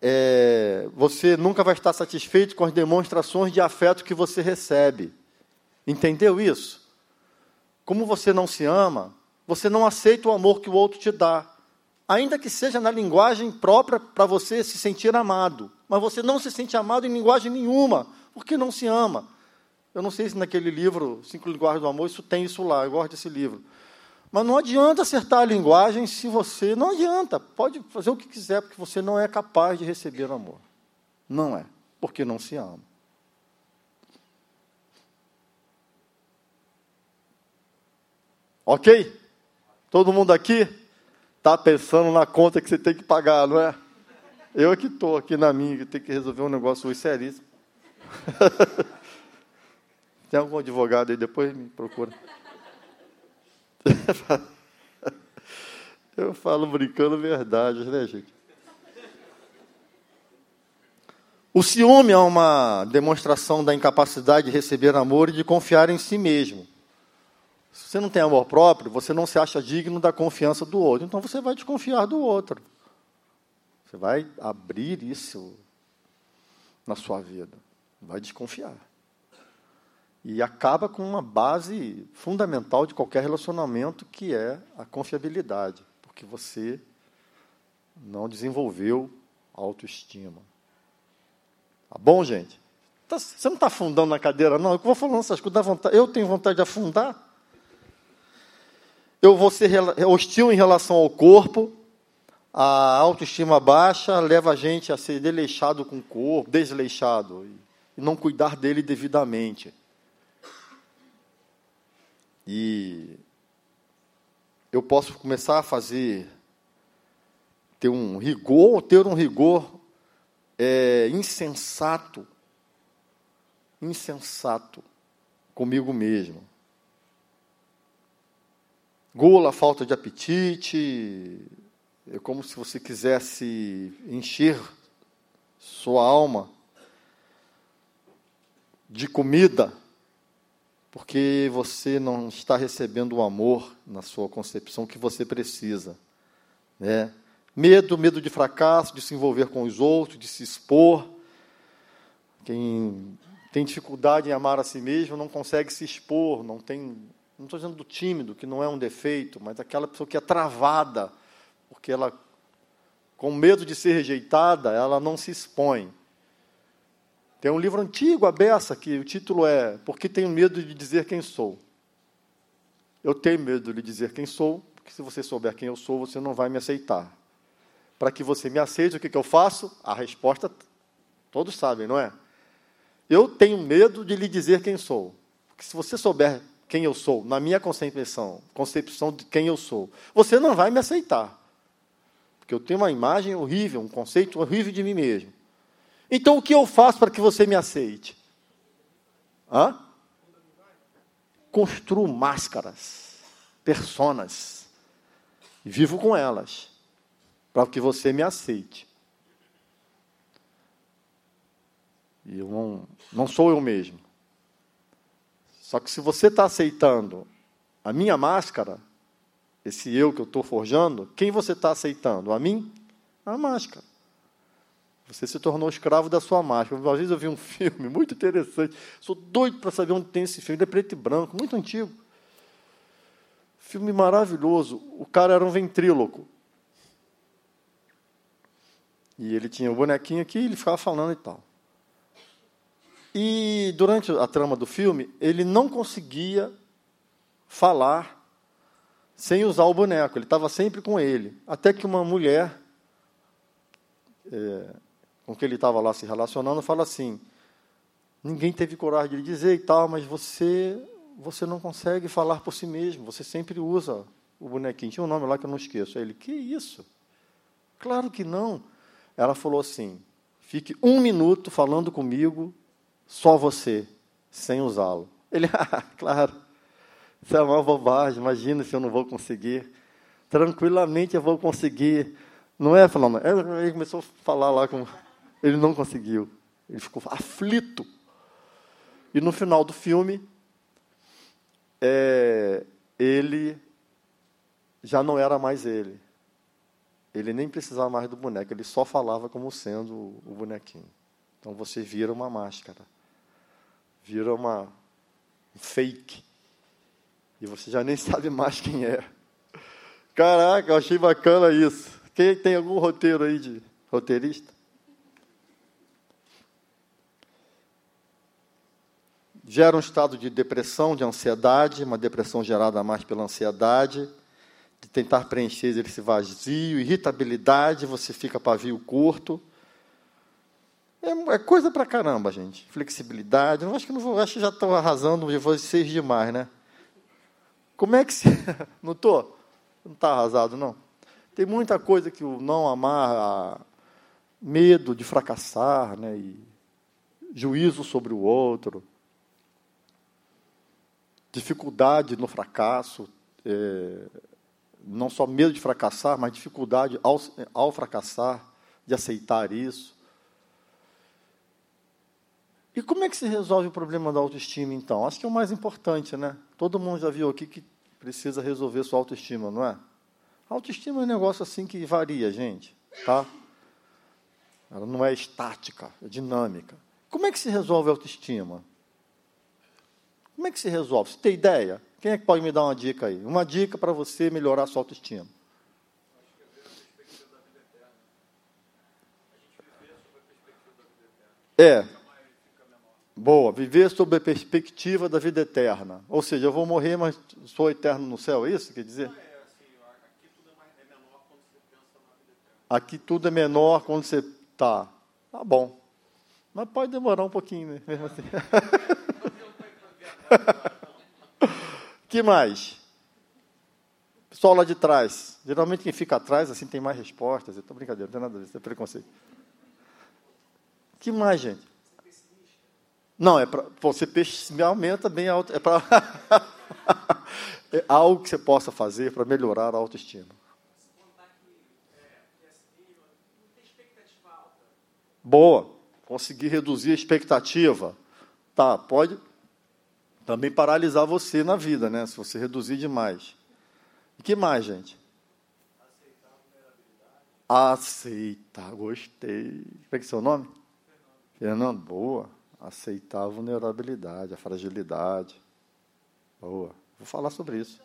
é, você nunca vai estar satisfeito com as demonstrações de afeto que você recebe. Entendeu isso? Como você não se ama, você não aceita o amor que o outro te dá. Ainda que seja na linguagem própria para você se sentir amado. Mas você não se sente amado em linguagem nenhuma, porque não se ama. Eu não sei se naquele livro, Cinco Linguagens do Amor, isso tem isso lá, eu gosto desse livro. Mas não adianta acertar a linguagem se você. Não adianta, pode fazer o que quiser, porque você não é capaz de receber amor. Não é, porque não se ama. Ok? Todo mundo aqui está pensando na conta que você tem que pagar, não é? Eu é que estou aqui na minha, que tenho que resolver um negócio hoje seríssimo. <laughs> tem algum advogado aí? Depois me procura. <laughs> Eu falo brincando verdade, né, gente? O ciúme é uma demonstração da incapacidade de receber amor e de confiar em si mesmo. Se você não tem amor próprio, você não se acha digno da confiança do outro. Então você vai desconfiar do outro. Você vai abrir isso na sua vida. Vai desconfiar. E acaba com uma base fundamental de qualquer relacionamento, que é a confiabilidade. Porque você não desenvolveu autoestima. Tá bom, gente? Tá, você não está afundando na cadeira, não? Eu vou falando essas coisas, dá vontade. Eu tenho vontade de afundar eu vou ser hostil em relação ao corpo, a autoestima baixa leva a gente a ser desleixado com o corpo, desleixado, e não cuidar dele devidamente. E eu posso começar a fazer, ter um rigor, ter um rigor é, insensato, insensato comigo mesmo gula, falta de apetite, é como se você quisesse encher sua alma de comida, porque você não está recebendo o amor na sua concepção que você precisa. Né? Medo, medo de fracasso, de se envolver com os outros, de se expor. Quem tem dificuldade em amar a si mesmo não consegue se expor, não tem não estou dizendo do tímido, que não é um defeito, mas aquela pessoa que é travada, porque ela, com medo de ser rejeitada, ela não se expõe. Tem um livro antigo, a beça, que o título é Por que tenho medo de dizer quem sou? Eu tenho medo de dizer quem sou, porque se você souber quem eu sou, você não vai me aceitar. Para que você me aceite, o que, que eu faço? A resposta todos sabem, não é? Eu tenho medo de lhe dizer quem sou. Porque se você souber quem eu sou, na minha concepção, concepção de quem eu sou, você não vai me aceitar. Porque eu tenho uma imagem horrível, um conceito horrível de mim mesmo. Então o que eu faço para que você me aceite? Hã? Construo máscaras, personas, e vivo com elas, para que você me aceite. E eu não, não sou eu mesmo. Só que se você está aceitando a minha máscara, esse eu que eu estou forjando, quem você está aceitando? A mim? A máscara. Você se tornou escravo da sua máscara. Uma vez eu vi um <laughs> filme muito interessante. Sou doido para saber onde tem esse filme. Ele é preto e branco, muito antigo. Filme maravilhoso. O cara era um ventríloco. E ele tinha o um bonequinho aqui e ele ficava falando e tal. E durante a trama do filme, ele não conseguia falar sem usar o boneco, ele estava sempre com ele. Até que uma mulher, é, com quem ele estava lá se relacionando, fala assim: ninguém teve coragem de lhe dizer e tal, mas você, você não consegue falar por si mesmo, você sempre usa o bonequinho. Tinha um nome lá que eu não esqueço. Aí ele: que isso? Claro que não. Ela falou assim: fique um minuto falando comigo só você, sem usá-lo. Ele, <laughs> ah, claro, isso é uma bobagem, imagina se eu não vou conseguir. Tranquilamente eu vou conseguir. Não é falando, ele começou a falar lá com. Ele não conseguiu. Ele ficou aflito. E no final do filme, é, ele já não era mais ele. Ele nem precisava mais do boneco, ele só falava como sendo o bonequinho. Então você vira uma máscara, vira uma um fake. E você já nem <laughs> sabe mais quem é. Caraca, eu achei bacana isso. Quem tem algum roteiro aí de roteirista? Gera um estado de depressão, de ansiedade, uma depressão gerada mais pela ansiedade, de tentar preencher esse vazio, irritabilidade, você fica pavio curto. É, é coisa pra caramba, gente. Flexibilidade. Eu acho que não vou, acho que já estou arrasando de vocês demais, né? Como é que se. <laughs> Não estou? Não está arrasado, não? Tem muita coisa que o não amar, medo de fracassar, né? E juízo sobre o outro, dificuldade no fracasso, é, não só medo de fracassar, mas dificuldade ao, ao fracassar, de aceitar isso. E como é que se resolve o problema da autoestima, então? Acho que é o mais importante, né? Todo mundo já viu aqui que precisa resolver sua autoestima, não é? A autoestima é um negócio assim que varia, gente, tá? Ela não é estática, é dinâmica. Como é que se resolve a autoestima? Como é que se resolve? Você tem ideia? Quem é que pode me dar uma dica aí? Uma dica para você melhorar a sua autoestima. É. Boa, viver sob a perspectiva da vida eterna. Ou seja, eu vou morrer, mas sou eterno no céu, é isso que quer dizer? Aqui tudo é menor quando você está. Tá bom. Mas pode demorar um pouquinho, né? mesmo assim. <laughs> <laughs> que mais? Pessoal lá de trás. Geralmente quem fica atrás assim tem mais respostas. Estou brincadeira, não tem nada a ver, isso é preconceito. que mais, gente? Não, é para você aumenta bem a auto, é para <laughs> é algo que você possa fazer para melhorar a autoestima. Boa. Conseguir reduzir a expectativa. Tá, pode também paralisar você na vida, né? Se você reduzir demais. E que mais, gente? Aceitar, gostei. Como é que é seu nome? Fernando. Boa. Aceitar a vulnerabilidade, a fragilidade. Boa. Vou falar sobre isso.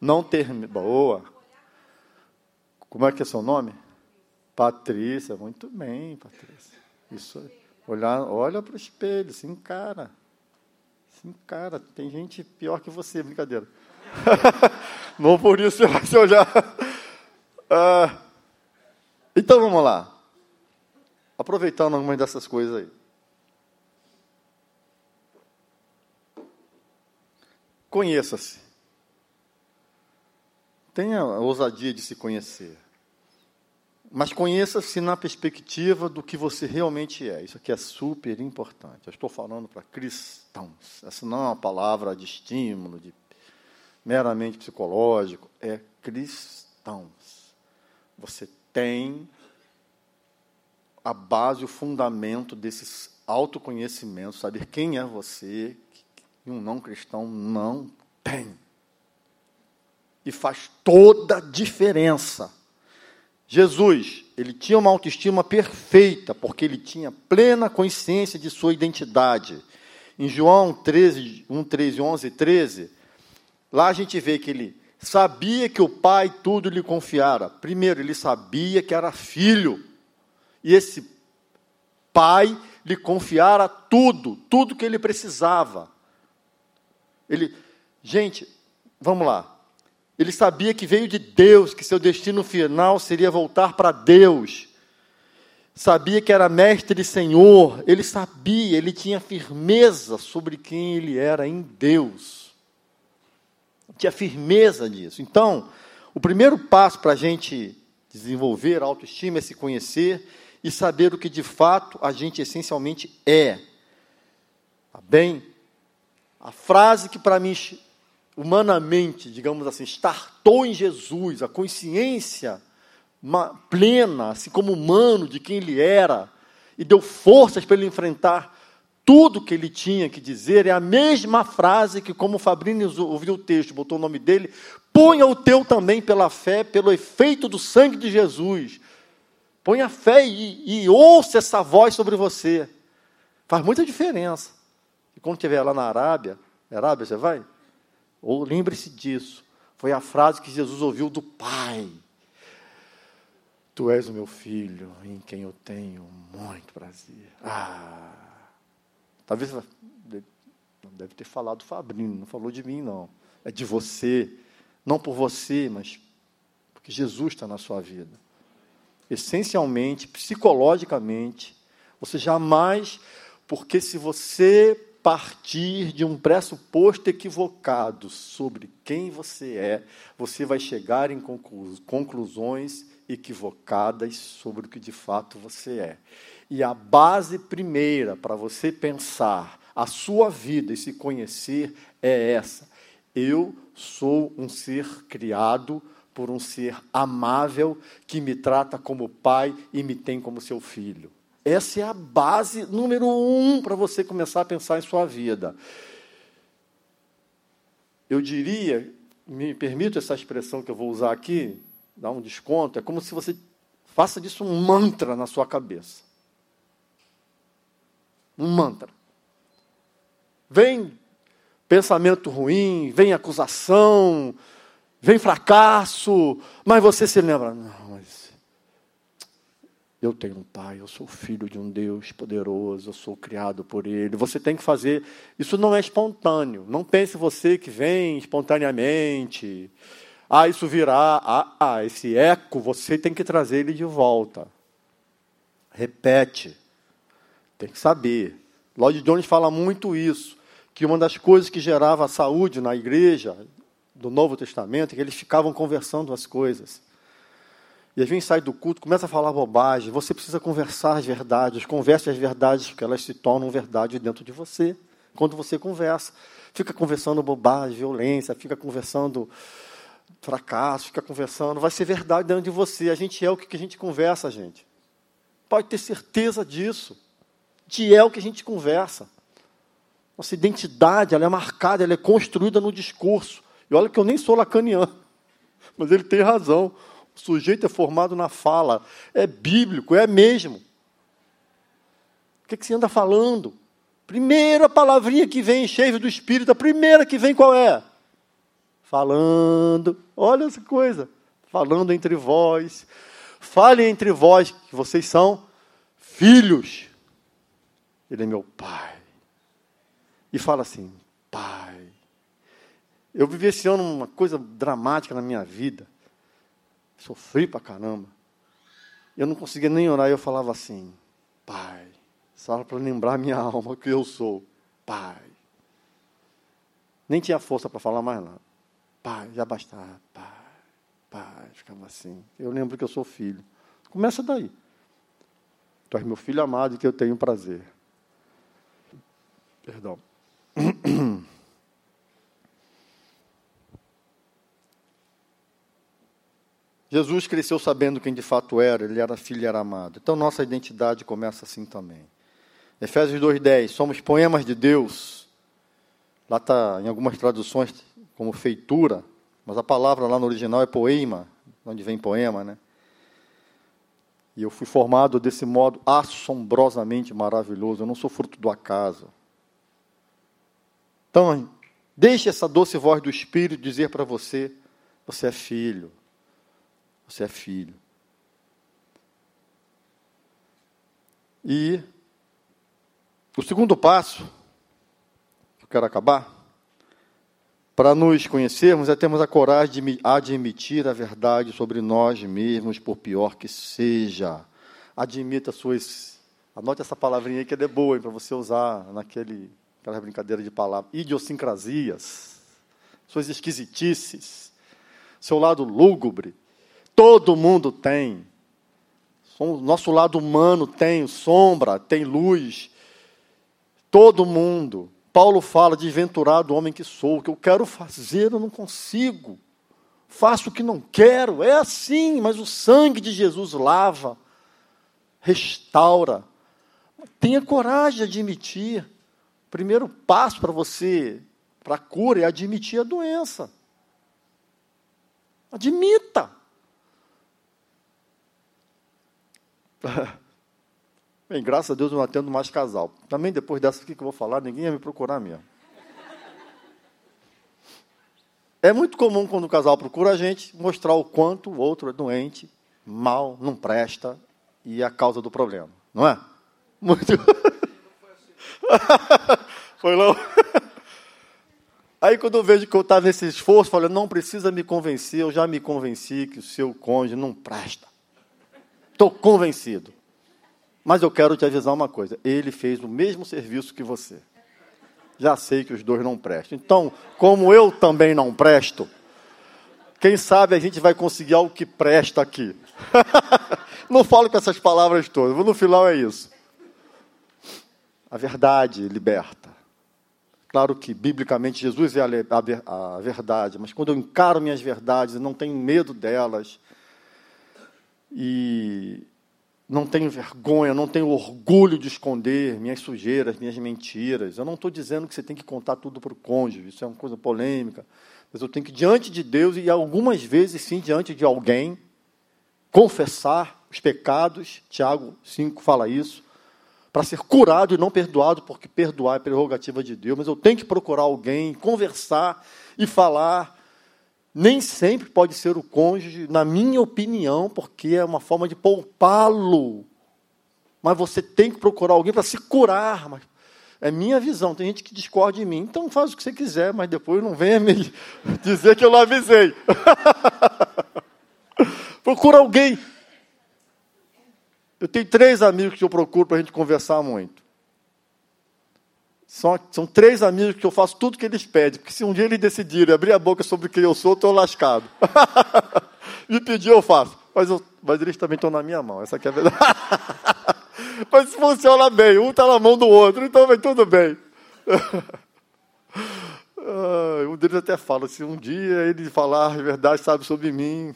Não ter. Boa. Como é que é seu nome? Patrícia, muito bem, Patrícia. Isso olhar, olha para o espelho, se encara. Se encara. Tem gente pior que você, brincadeira. <laughs> Não por isso você vai se olhar. Então vamos lá. Aproveitando algumas dessas coisas aí. Conheça-se. Tenha a ousadia de se conhecer. Mas conheça-se na perspectiva do que você realmente é. Isso aqui é super importante. Eu estou falando para cristãos. Essa não é uma palavra de estímulo, de meramente psicológico. É cristãos. Você tem a base, o fundamento desses autoconhecimentos, saber quem é você, que um não cristão não tem. E faz toda a diferença Jesus, ele tinha uma autoestima perfeita, porque ele tinha plena consciência de sua identidade. Em João 13, 1, 13, 11 13, lá a gente vê que ele sabia que o Pai tudo lhe confiara. Primeiro, ele sabia que era filho. E esse Pai lhe confiara tudo, tudo que ele precisava. Ele, gente, vamos lá. Ele sabia que veio de Deus, que seu destino final seria voltar para Deus. Sabia que era mestre e senhor. Ele sabia, ele tinha firmeza sobre quem ele era em Deus. Tinha firmeza nisso. Então, o primeiro passo para a gente desenvolver a autoestima é se conhecer e saber o que de fato a gente essencialmente é. Tá bem? A frase que para mim humanamente, digamos assim, startou em Jesus, a consciência plena, assim como humano, de quem ele era, e deu forças para ele enfrentar tudo que ele tinha que dizer é a mesma frase que, como Fabrini ouviu o texto, botou o nome dele, ponha o teu também pela fé, pelo efeito do sangue de Jesus. Ponha fé e, e ouça essa voz sobre você. Faz muita diferença. E quando estiver lá na Arábia, Arábia você vai? Ou lembre-se disso. Foi a frase que Jesus ouviu do Pai. Tu és o meu filho, em quem eu tenho muito prazer. Ah! Talvez deve ter falado Fabrício, não falou de mim, não. É de você. Não por você, mas porque Jesus está na sua vida. Essencialmente, psicologicamente, você jamais, porque se você partir de um pressuposto equivocado sobre quem você é, você vai chegar em conclusões equivocadas sobre o que de fato você é. E a base primeira para você pensar a sua vida e se conhecer é essa. Eu sou um ser criado por um ser amável que me trata como pai e me tem como seu filho. Essa é a base número um para você começar a pensar em sua vida. Eu diria, me permito essa expressão que eu vou usar aqui, dar um desconto, é como se você faça disso um mantra na sua cabeça um mantra. Vem pensamento ruim, vem acusação, vem fracasso, mas você se lembra, não, mas eu tenho um pai, eu sou filho de um Deus poderoso, eu sou criado por ele. Você tem que fazer, isso não é espontâneo. Não pense você que vem espontaneamente. Ah, isso virá, ah, ah esse eco, você tem que trazer ele de volta. Repete. Tem que saber. Lloyd Jones fala muito isso, que uma das coisas que gerava a saúde na igreja do Novo Testamento é que eles ficavam conversando as coisas. E às vezes sai do culto, começa a falar bobagem. Você precisa conversar as verdades. Converse as verdades, porque elas se tornam verdade dentro de você. Quando você conversa, fica conversando bobagem, violência, fica conversando fracasso, fica conversando. Vai ser verdade dentro de você. A gente é o que a gente conversa, gente. Pode ter certeza disso de é o que a gente conversa. Nossa identidade ela é marcada, ela é construída no discurso. E olha que eu nem sou lacaniano, <laughs> mas ele tem razão. O sujeito é formado na fala, é bíblico, é mesmo. O que, é que você anda falando? Primeira palavrinha que vem, cheia do Espírito, a primeira que vem qual é? Falando. Olha essa coisa. Falando entre vós. Fale entre vós, que vocês são filhos. Ele é meu pai. E fala assim: Pai. Eu vivi esse ano uma coisa dramática na minha vida. Sofri pra caramba. Eu não conseguia nem orar. Eu falava assim: Pai. Só para lembrar minha <laughs> alma que eu sou. Pai. Nem tinha força para falar mais nada. Pai, já bastava. Pai. Pai. Ficava assim. Eu lembro que eu sou filho. Começa daí. Tu és meu filho amado que eu tenho prazer. Perdão. Jesus cresceu sabendo quem de fato era, ele era filho e era amado. Então nossa identidade começa assim também. Efésios 2,10, somos poemas de Deus. Lá está em algumas traduções como feitura, mas a palavra lá no original é poema, onde vem poema, né? E eu fui formado desse modo assombrosamente maravilhoso. Eu não sou fruto do acaso. Então, deixe essa doce voz do Espírito dizer para você: você é filho. Você é filho. E o segundo passo, que eu quero acabar, para nos conhecermos é termos a coragem de admitir a verdade sobre nós mesmos, por pior que seja. Admita suas. Anote essa palavrinha aí que é boa para você usar naquele aquela brincadeira de palavras, idiosincrasias, suas esquisitices, seu lado lúgubre. Todo mundo tem. O nosso lado humano tem sombra, tem luz. Todo mundo. Paulo fala de venturado homem que sou, o que eu quero fazer eu não consigo. Faço o que não quero, é assim, mas o sangue de Jesus lava, restaura. Tenha coragem de admitir. O primeiro passo para você, para a cura, é admitir a doença. Admita. <laughs> Bem, graças a Deus eu não atendo mais casal. Também depois dessa aqui que eu vou falar, ninguém ia me procurar mesmo. É muito comum quando o casal procura a gente mostrar o quanto o outro é doente, mal, não presta e é a causa do problema, não é? Muito. <laughs> Foi não? Aí quando eu vejo que eu estava nesse esforço, falei, não precisa me convencer, eu já me convenci que o seu cônjuge não presta. Estou convencido. Mas eu quero te avisar uma coisa: ele fez o mesmo serviço que você. Já sei que os dois não prestam. Então, como eu também não presto, quem sabe a gente vai conseguir algo que presta aqui. <laughs> não falo com essas palavras todas, no final é isso. A verdade liberta. Claro que, biblicamente, Jesus é a, a, a verdade, mas quando eu encaro minhas verdades e não tenho medo delas, e não tenho vergonha, não tenho orgulho de esconder minhas sujeiras, minhas mentiras. Eu não estou dizendo que você tem que contar tudo para o cônjuge, isso é uma coisa polêmica. Mas eu tenho que, diante de Deus, e algumas vezes sim, diante de alguém, confessar os pecados. Tiago 5 fala isso. Para ser curado e não perdoado, porque perdoar é prerrogativa de Deus, mas eu tenho que procurar alguém, conversar e falar nem sempre pode ser o cônjuge, na minha opinião, porque é uma forma de poupá-lo. Mas você tem que procurar alguém para se curar. Mas é minha visão. Tem gente que discorda de mim. Então faz o que você quiser, mas depois não venha me <laughs> dizer que eu não avisei. <laughs> Procura alguém. Eu tenho três amigos que eu procuro para a gente conversar muito. São, são três amigos que eu faço tudo que eles pedem, porque se um dia eles decidirem abrir a boca sobre quem eu sou, estou lascado. <laughs> Me pedir, eu faço. Mas, eu, mas eles também estão na minha mão, essa é a verdade. <laughs> mas funciona bem, um está na mão do outro, então vai tudo bem. <laughs> um deles até fala, se um dia ele falar a verdade, sabe, sobre mim.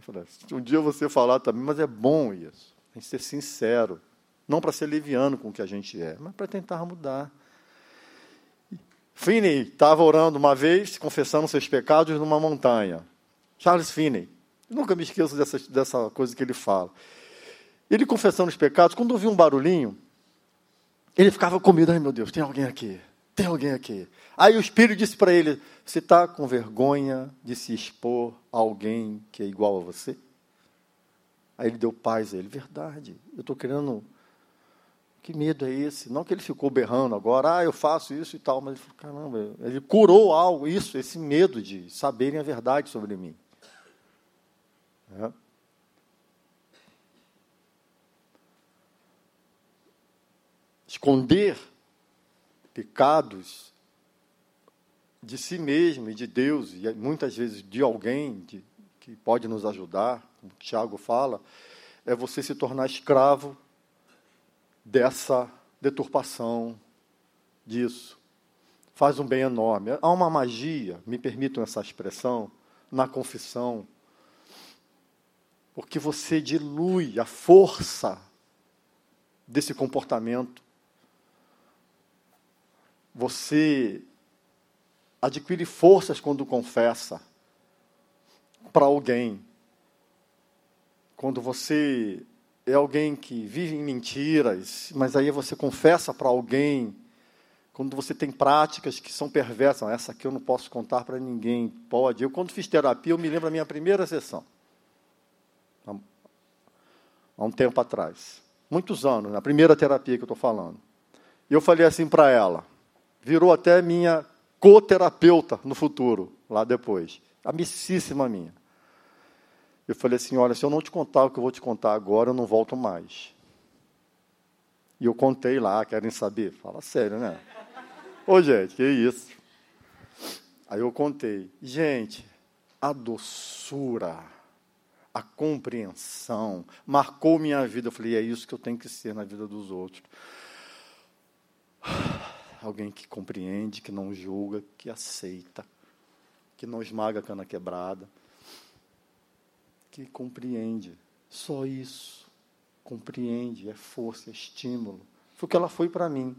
Falo, se um dia você falar também, mas é bom isso. A gente ser sincero. Não para ser liviano com o que a gente é, mas para tentar mudar. Finney estava orando uma vez, confessando seus pecados numa montanha. Charles Finney. Nunca me esqueço dessa, dessa coisa que ele fala. Ele confessando os pecados, quando ouvia um barulhinho, ele ficava com medo. Ai meu Deus, tem alguém aqui. Tem alguém aqui. Aí o Espírito disse para ele: Você está com vergonha de se expor a alguém que é igual a você? Aí ele deu paz a ele: Verdade, eu estou querendo que medo é esse? Não que ele ficou berrando agora, ah, eu faço isso e tal, mas ele falou, caramba, ele curou algo, isso, esse medo de saberem a verdade sobre mim. É. Esconder pecados de si mesmo e de Deus, e muitas vezes de alguém de, que pode nos ajudar, como o Tiago fala, é você se tornar escravo dessa deturpação disso. Faz um bem enorme. Há uma magia, me permitam essa expressão, na confissão, porque você dilui a força desse comportamento. Você adquire forças quando confessa para alguém. Quando você é alguém que vive em mentiras, mas aí você confessa para alguém, quando você tem práticas que são perversas, essa aqui eu não posso contar para ninguém, pode. Eu, quando fiz terapia, eu me lembro da minha primeira sessão, há um tempo atrás, muitos anos, na primeira terapia que eu estou falando. E eu falei assim para ela, virou até minha coterapeuta no futuro, lá depois, amicíssima minha. Eu falei assim: olha, se eu não te contar o que eu vou te contar agora, eu não volto mais. E eu contei lá, querem saber? Fala sério, né? Ô, gente, que isso? Aí eu contei. Gente, a doçura, a compreensão, marcou minha vida. Eu falei: é isso que eu tenho que ser na vida dos outros. Alguém que compreende, que não julga, que aceita, que não esmaga a cana quebrada que compreende. Só isso. Compreende, é força, é estímulo. Foi o que ela foi para mim.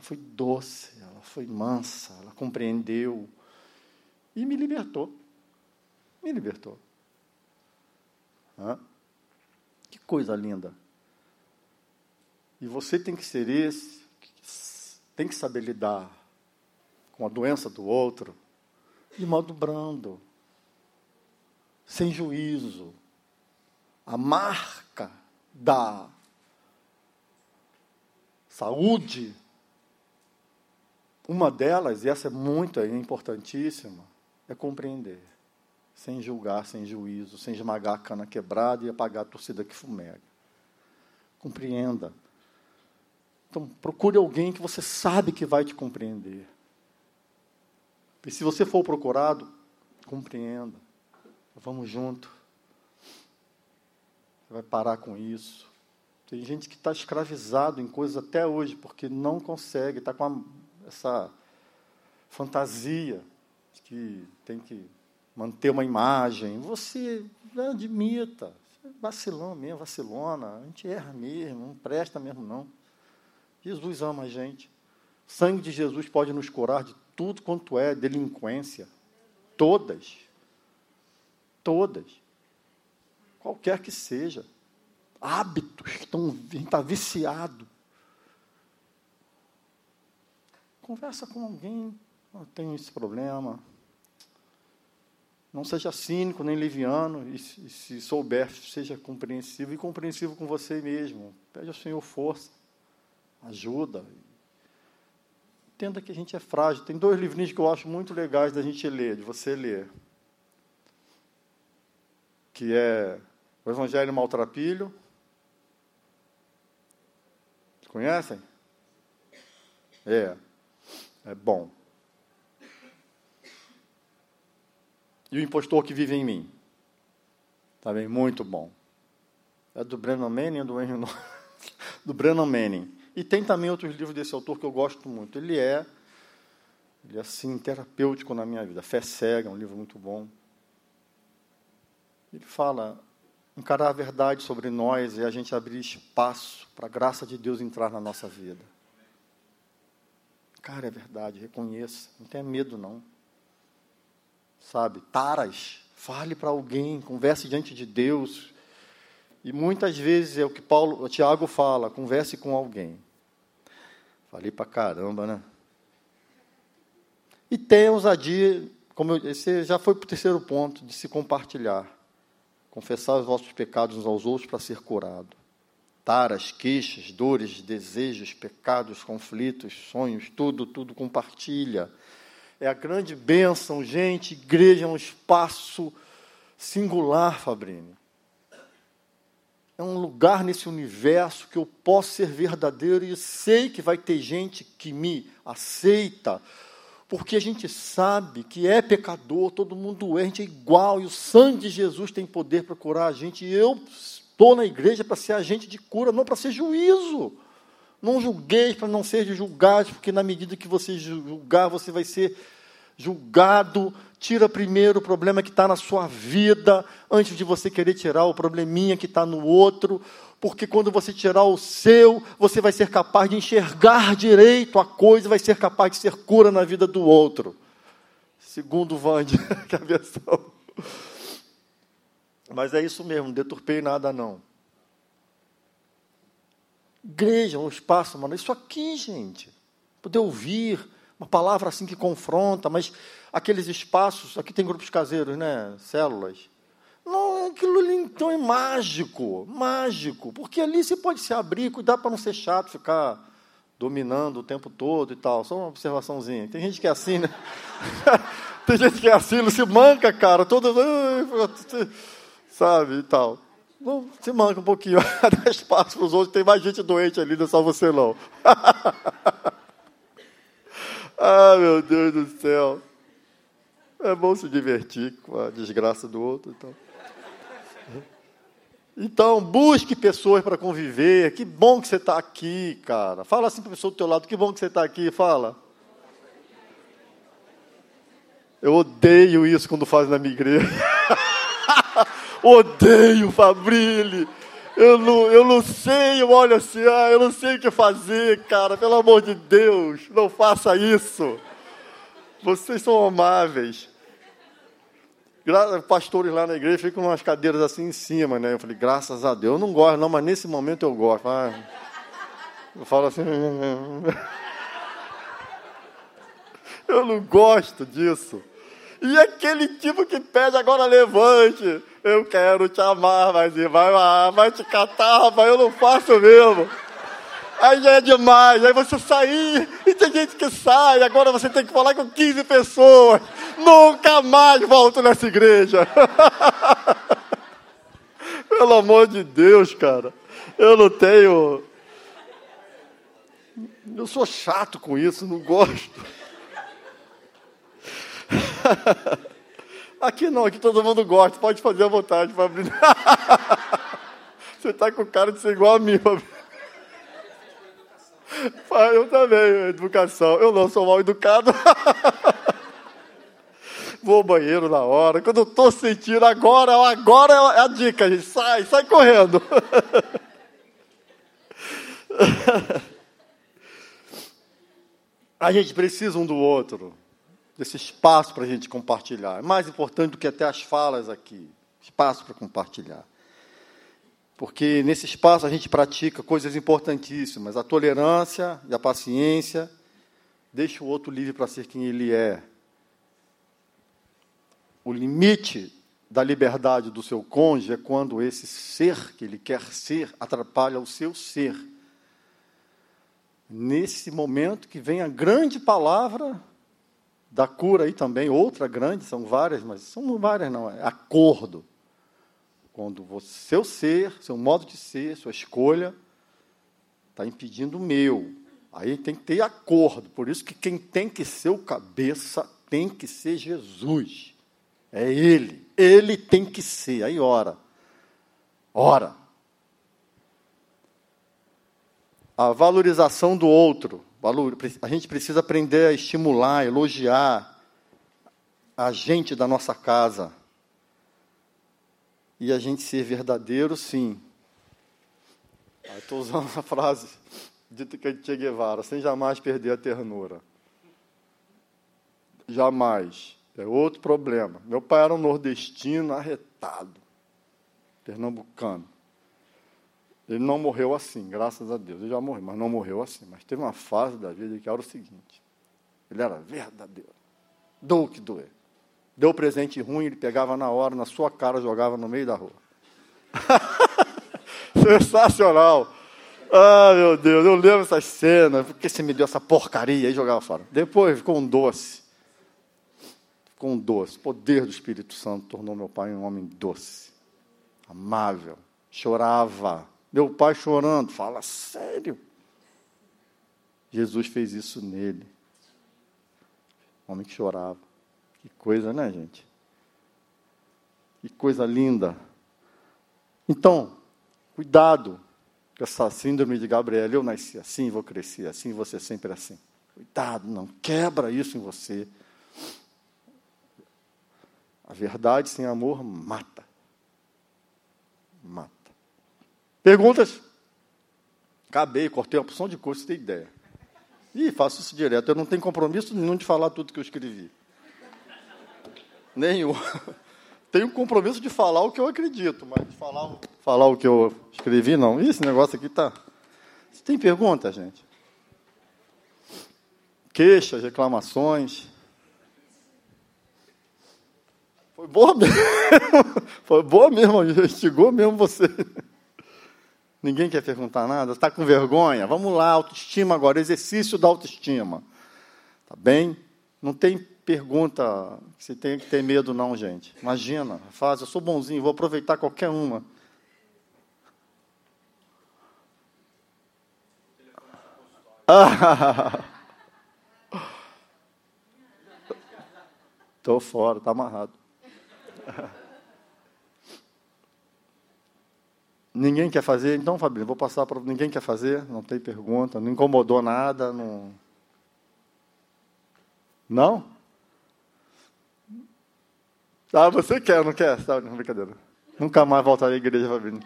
foi doce, ela foi mansa, ela compreendeu e me libertou. Me libertou. Hã? Que coisa linda. E você tem que ser esse, tem que saber lidar com a doença do outro de modo brando, sem juízo. A marca da saúde, uma delas, e essa é muito é importantíssima, é compreender, sem julgar, sem juízo, sem esmagar a cana quebrada e apagar a torcida que fumega. Compreenda. Então, procure alguém que você sabe que vai te compreender. E se você for procurado, compreenda. Vamos junto. Você vai parar com isso. Tem gente que está escravizado em coisas até hoje, porque não consegue, está com a, essa fantasia de que tem que manter uma imagem. Você né, admita. É vacilão mesmo, vacilona. A gente erra mesmo, não presta mesmo, não. Jesus ama a gente. O sangue de Jesus pode nos curar de tudo quanto é delinquência. Todas. Todas. Qualquer que seja. Hábitos que estão, a gente está viciado. Conversa com alguém. Eu tenho esse problema. Não seja cínico nem liviano, e se, se souber, seja compreensivo e compreensivo com você mesmo. Pede ao Senhor força, ajuda, entenda que a gente é frágil. Tem dois livrinhos que eu acho muito legais da gente ler, de você ler. Que é o Evangelho Maltrapilho. Conhecem? É. É bom. E o impostor que vive em mim. Também muito bom. É do Brennan Manning, do Henry <laughs> do Brennan Manning. E tem também outros livros desse autor que eu gosto muito. Ele é, ele é assim, terapêutico na minha vida. Fé Cega, um livro muito bom. Ele fala encarar a verdade sobre nós e a gente abrir espaço para a graça de Deus entrar na nossa vida. Cara, é verdade, reconheça, não tenha medo não. Sabe, taras, fale para alguém, converse diante de Deus. E muitas vezes é o que Paulo, o Tiago fala, converse com alguém. Falei para caramba, né? E tem a ousadia, como eu, esse já foi para o terceiro ponto, de se compartilhar. Confessar os vossos pecados uns aos outros para ser curado. Taras, queixas, dores, desejos, pecados, conflitos, sonhos, tudo, tudo compartilha. É a grande bênção, gente. Igreja é um espaço singular, Fabrini é um lugar nesse universo que eu posso ser verdadeiro e sei que vai ter gente que me aceita, porque a gente sabe que é pecador, todo mundo é, a gente é igual, e o sangue de Jesus tem poder para curar a gente, e eu estou na igreja para ser agente de cura, não para ser juízo. Não julgueis para não ser julgados, porque na medida que você julgar, você vai ser julgado, tira primeiro o problema que está na sua vida, antes de você querer tirar o probleminha que está no outro, porque quando você tirar o seu, você vai ser capaz de enxergar direito a coisa, vai ser capaz de ser cura na vida do outro. Segundo Vande, <laughs> que é a versão. Mas é isso mesmo, não deturpei nada não. Igreja, um espaço, mano, isso aqui, gente. Poder ouvir, uma palavra assim que confronta, mas aqueles espaços, aqui tem grupos caseiros, né? Células. Não, aquilo ali então é mágico, mágico, porque ali você pode se abrir, cuidar para não ser chato, ficar dominando o tempo todo e tal. Só uma observaçãozinha. Tem gente que é assim, né? <laughs> tem gente que é assim, não se manca, cara, todo sabe e tal. Não, se manca um pouquinho, <laughs> dá espaço para os outros, tem mais gente doente ali, não é só você não. <laughs> Ah, meu Deus do céu. É bom se divertir com a desgraça do outro. Então, então busque pessoas para conviver. Que bom que você está aqui, cara. Fala assim para a pessoa do teu lado. Que bom que você está aqui. Fala. Eu odeio isso quando fazem na minha igreja. <laughs> odeio, Fabrile. Eu não, eu não sei, eu olho assim, ah, eu não sei o que fazer, cara, pelo amor de Deus, não faça isso. Vocês são amáveis. Pastores lá na igreja ficam umas cadeiras assim em cima, né? Eu falei, graças a Deus. Eu não gosto, não, mas nesse momento eu gosto. Ah, eu falo assim. <laughs> Eu não gosto disso. E aquele tipo que pede agora levante. Eu quero te amar, mas vai lá, vai te catar, mas eu não faço mesmo. Aí já é demais, aí você sair, e tem gente que sai, agora você tem que falar com 15 pessoas. Nunca mais volto nessa igreja. <laughs> Pelo amor de Deus, cara. Eu não tenho. Eu sou chato com isso, não gosto. <laughs> Aqui não, aqui todo mundo gosta, pode fazer à vontade, Fabrício. <laughs> Você está com cara de ser igual a mim, Fabrício. Eu também, educação. Eu não sou mal educado. Vou ao banheiro na hora. Quando eu estou sentindo agora, agora é a dica, gente. Sai, sai correndo. A gente precisa um do outro desse espaço para a gente compartilhar. É mais importante do que até as falas aqui. Espaço para compartilhar. Porque nesse espaço a gente pratica coisas importantíssimas: a tolerância e a paciência. Deixa o outro livre para ser quem ele é. O limite da liberdade do seu cônjuge é quando esse ser que ele quer ser atrapalha o seu ser. Nesse momento que vem a grande palavra da cura aí também, outra grande, são várias, mas são várias não, é acordo. Quando o seu ser, seu modo de ser, sua escolha, está impedindo o meu. Aí tem que ter acordo. Por isso que quem tem que ser o cabeça tem que ser Jesus. É Ele. Ele tem que ser. Aí ora. Ora. A valorização do outro a gente precisa aprender a estimular, elogiar a gente da nossa casa. E a gente ser verdadeiro, sim. Estou usando a frase dita que é Che Guevara, sem jamais perder a ternura. Jamais. É outro problema. Meu pai era um nordestino arretado, pernambucano. Ele não morreu assim, graças a Deus. Ele já morreu, mas não morreu assim. Mas teve uma fase da vida que era o seguinte: ele era verdadeiro. Dou o que doer. Deu presente ruim, ele pegava na hora, na sua cara, jogava no meio da rua. <laughs> Sensacional! Ah, meu Deus, eu lembro essas cenas. Por que você me deu essa porcaria? E jogava fora. Depois ficou um doce. Um doce. O poder do Espírito Santo tornou meu pai um homem doce, amável. Chorava meu pai chorando, fala sério. Jesus fez isso nele. Homem que chorava. Que coisa, né, gente? Que coisa linda. Então, cuidado com essa síndrome de Gabriel. Eu nasci assim, vou crescer assim, você sempre assim. Cuidado, não quebra isso em você. A verdade sem amor mata. Mata. Perguntas? Acabei, cortei uma porção de coisa, você tem ideia. E faço isso direto. Eu não tenho compromisso nenhum de falar tudo que eu escrevi. Nenhum. <laughs> Tenho compromisso de falar o que eu acredito, mas de falar, falar o que eu escrevi, não. Ih, esse negócio aqui tá. Você tem pergunta, gente? Queixas, reclamações. Foi boa mesmo. <laughs> Foi boa mesmo, instigou mesmo você. Ninguém quer perguntar nada? Está com vergonha? Vamos lá, autoestima agora, exercício da autoestima. Tá bem? Não tem pergunta que você tem que ter medo, não, gente. Imagina, faz, eu sou bonzinho, vou aproveitar qualquer uma. <laughs> Estou fora, está amarrado. <laughs> Ninguém quer fazer? Então, Fabrício, vou passar para. Ninguém quer fazer? Não tem pergunta? Não incomodou nada? Não? Não? Ah, você quer, não quer? Tá, brincadeira. Nunca mais voltar à igreja, Fabrício.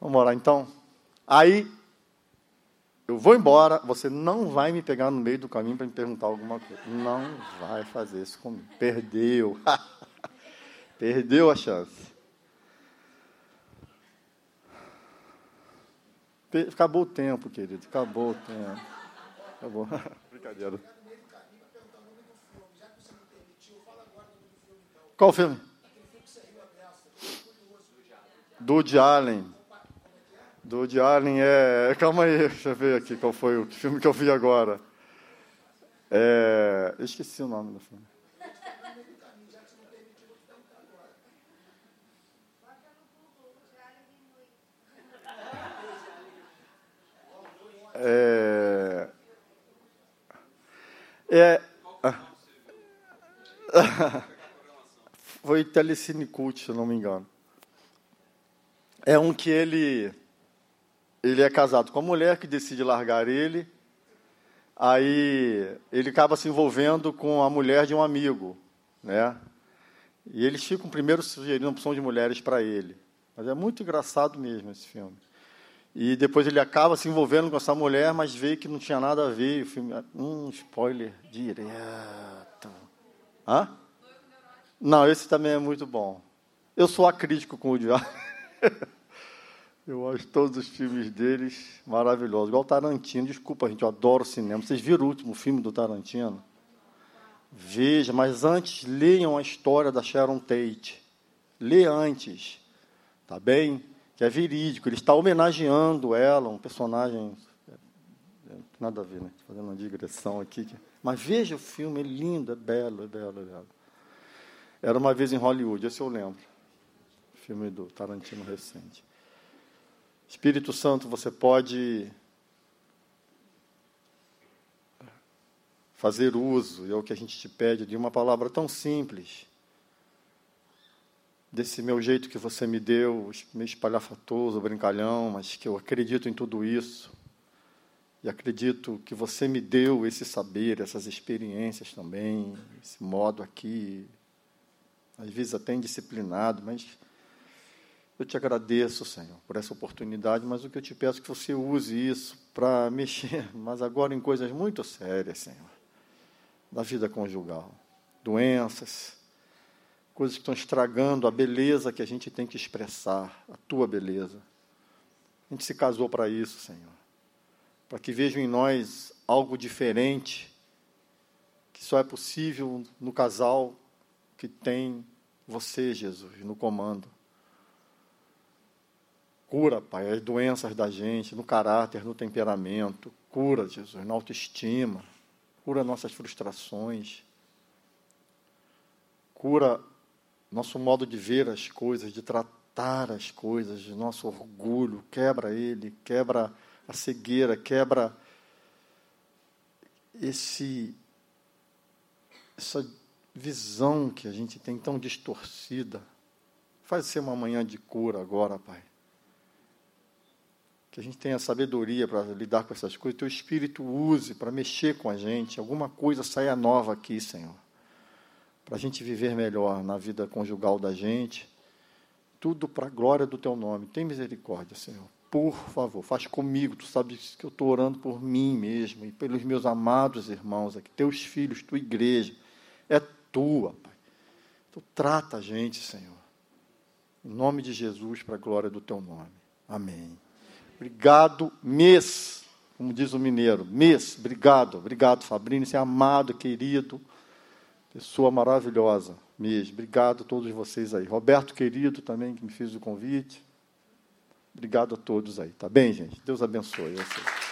Vamos orar então? Aí, eu vou embora, você não vai me pegar no meio do caminho para me perguntar alguma coisa. Não vai fazer isso comigo. Perdeu. <laughs> Perdeu a chance. Acabou o tempo, querido. Acabou o tempo. Acabou. <laughs> Brincadeira. Qual filme? Do Woody Allen. Do Woody Allen é. Calma aí, deixa eu ver aqui qual foi o filme que eu vi agora. É... Eu esqueci o nome do filme. É, é, <laughs> foi Telecine Cult, se não me engano. É um que ele ele é casado com a mulher que decide largar ele. Aí ele acaba se envolvendo com a mulher de um amigo, né? E eles ficam primeiro sugerindo opção de mulheres para ele. Mas é muito engraçado mesmo esse filme. E depois ele acaba se envolvendo com essa mulher, mas vê que não tinha nada a ver. O filme, um spoiler direto. Hã? Não, esse também é muito bom. Eu sou acrítico com o diabo. <laughs> Eu acho todos os filmes deles maravilhosos. Igual Tarantino. Desculpa, gente, eu adoro cinema. Vocês viram o último filme do Tarantino? Veja, mas antes leiam a história da Sharon Tate. Lê antes. Tá bem? que é verídico. Ele está homenageando ela, um personagem. É, nada a ver, né? Fazendo uma digressão aqui. Mas veja o filme, é lindo, é belo, é belo, é belo. Era uma vez em Hollywood, esse eu lembro. Filme do Tarantino recente. Espírito Santo, você pode fazer uso, é o que a gente te pede, de uma palavra tão simples desse meu jeito que você me deu, meio espalhafatoso, brincalhão, mas que eu acredito em tudo isso. E acredito que você me deu esse saber, essas experiências também, esse modo aqui, às vezes até indisciplinado, mas eu te agradeço, Senhor, por essa oportunidade, mas o que eu te peço é que você use isso para <laughs> mexer, mas agora em coisas muito sérias, Senhor, da vida conjugal, doenças, coisas que estão estragando a beleza que a gente tem que expressar, a tua beleza. A gente se casou para isso, Senhor. Para que vejam em nós algo diferente, que só é possível no casal que tem você, Jesus, no comando. Cura, Pai, as doenças da gente, no caráter, no temperamento. Cura, Jesus, na autoestima. Cura nossas frustrações. Cura nosso modo de ver as coisas, de tratar as coisas, nosso orgulho, quebra ele, quebra a cegueira, quebra esse essa visão que a gente tem tão distorcida. Faz ser uma manhã de cura agora, Pai. Que a gente tenha sabedoria para lidar com essas coisas, teu espírito use para mexer com a gente, alguma coisa saia nova aqui, Senhor para a gente viver melhor na vida conjugal da gente. Tudo para a glória do teu nome. Tem misericórdia, Senhor. Por favor, faz comigo. Tu sabes que eu estou orando por mim mesmo e pelos meus amados irmãos aqui, teus filhos, tua igreja. É tua, Pai. Tu trata a gente, Senhor. Em nome de Jesus, para a glória do teu nome. Amém. Obrigado, mês, como diz o mineiro. Mês, obrigado, obrigado, Fabrício, você é amado, querido. Pessoa maravilhosa mesmo. Obrigado a todos vocês aí. Roberto, querido, também, que me fez o convite. Obrigado a todos aí. Tá bem, gente? Deus abençoe vocês.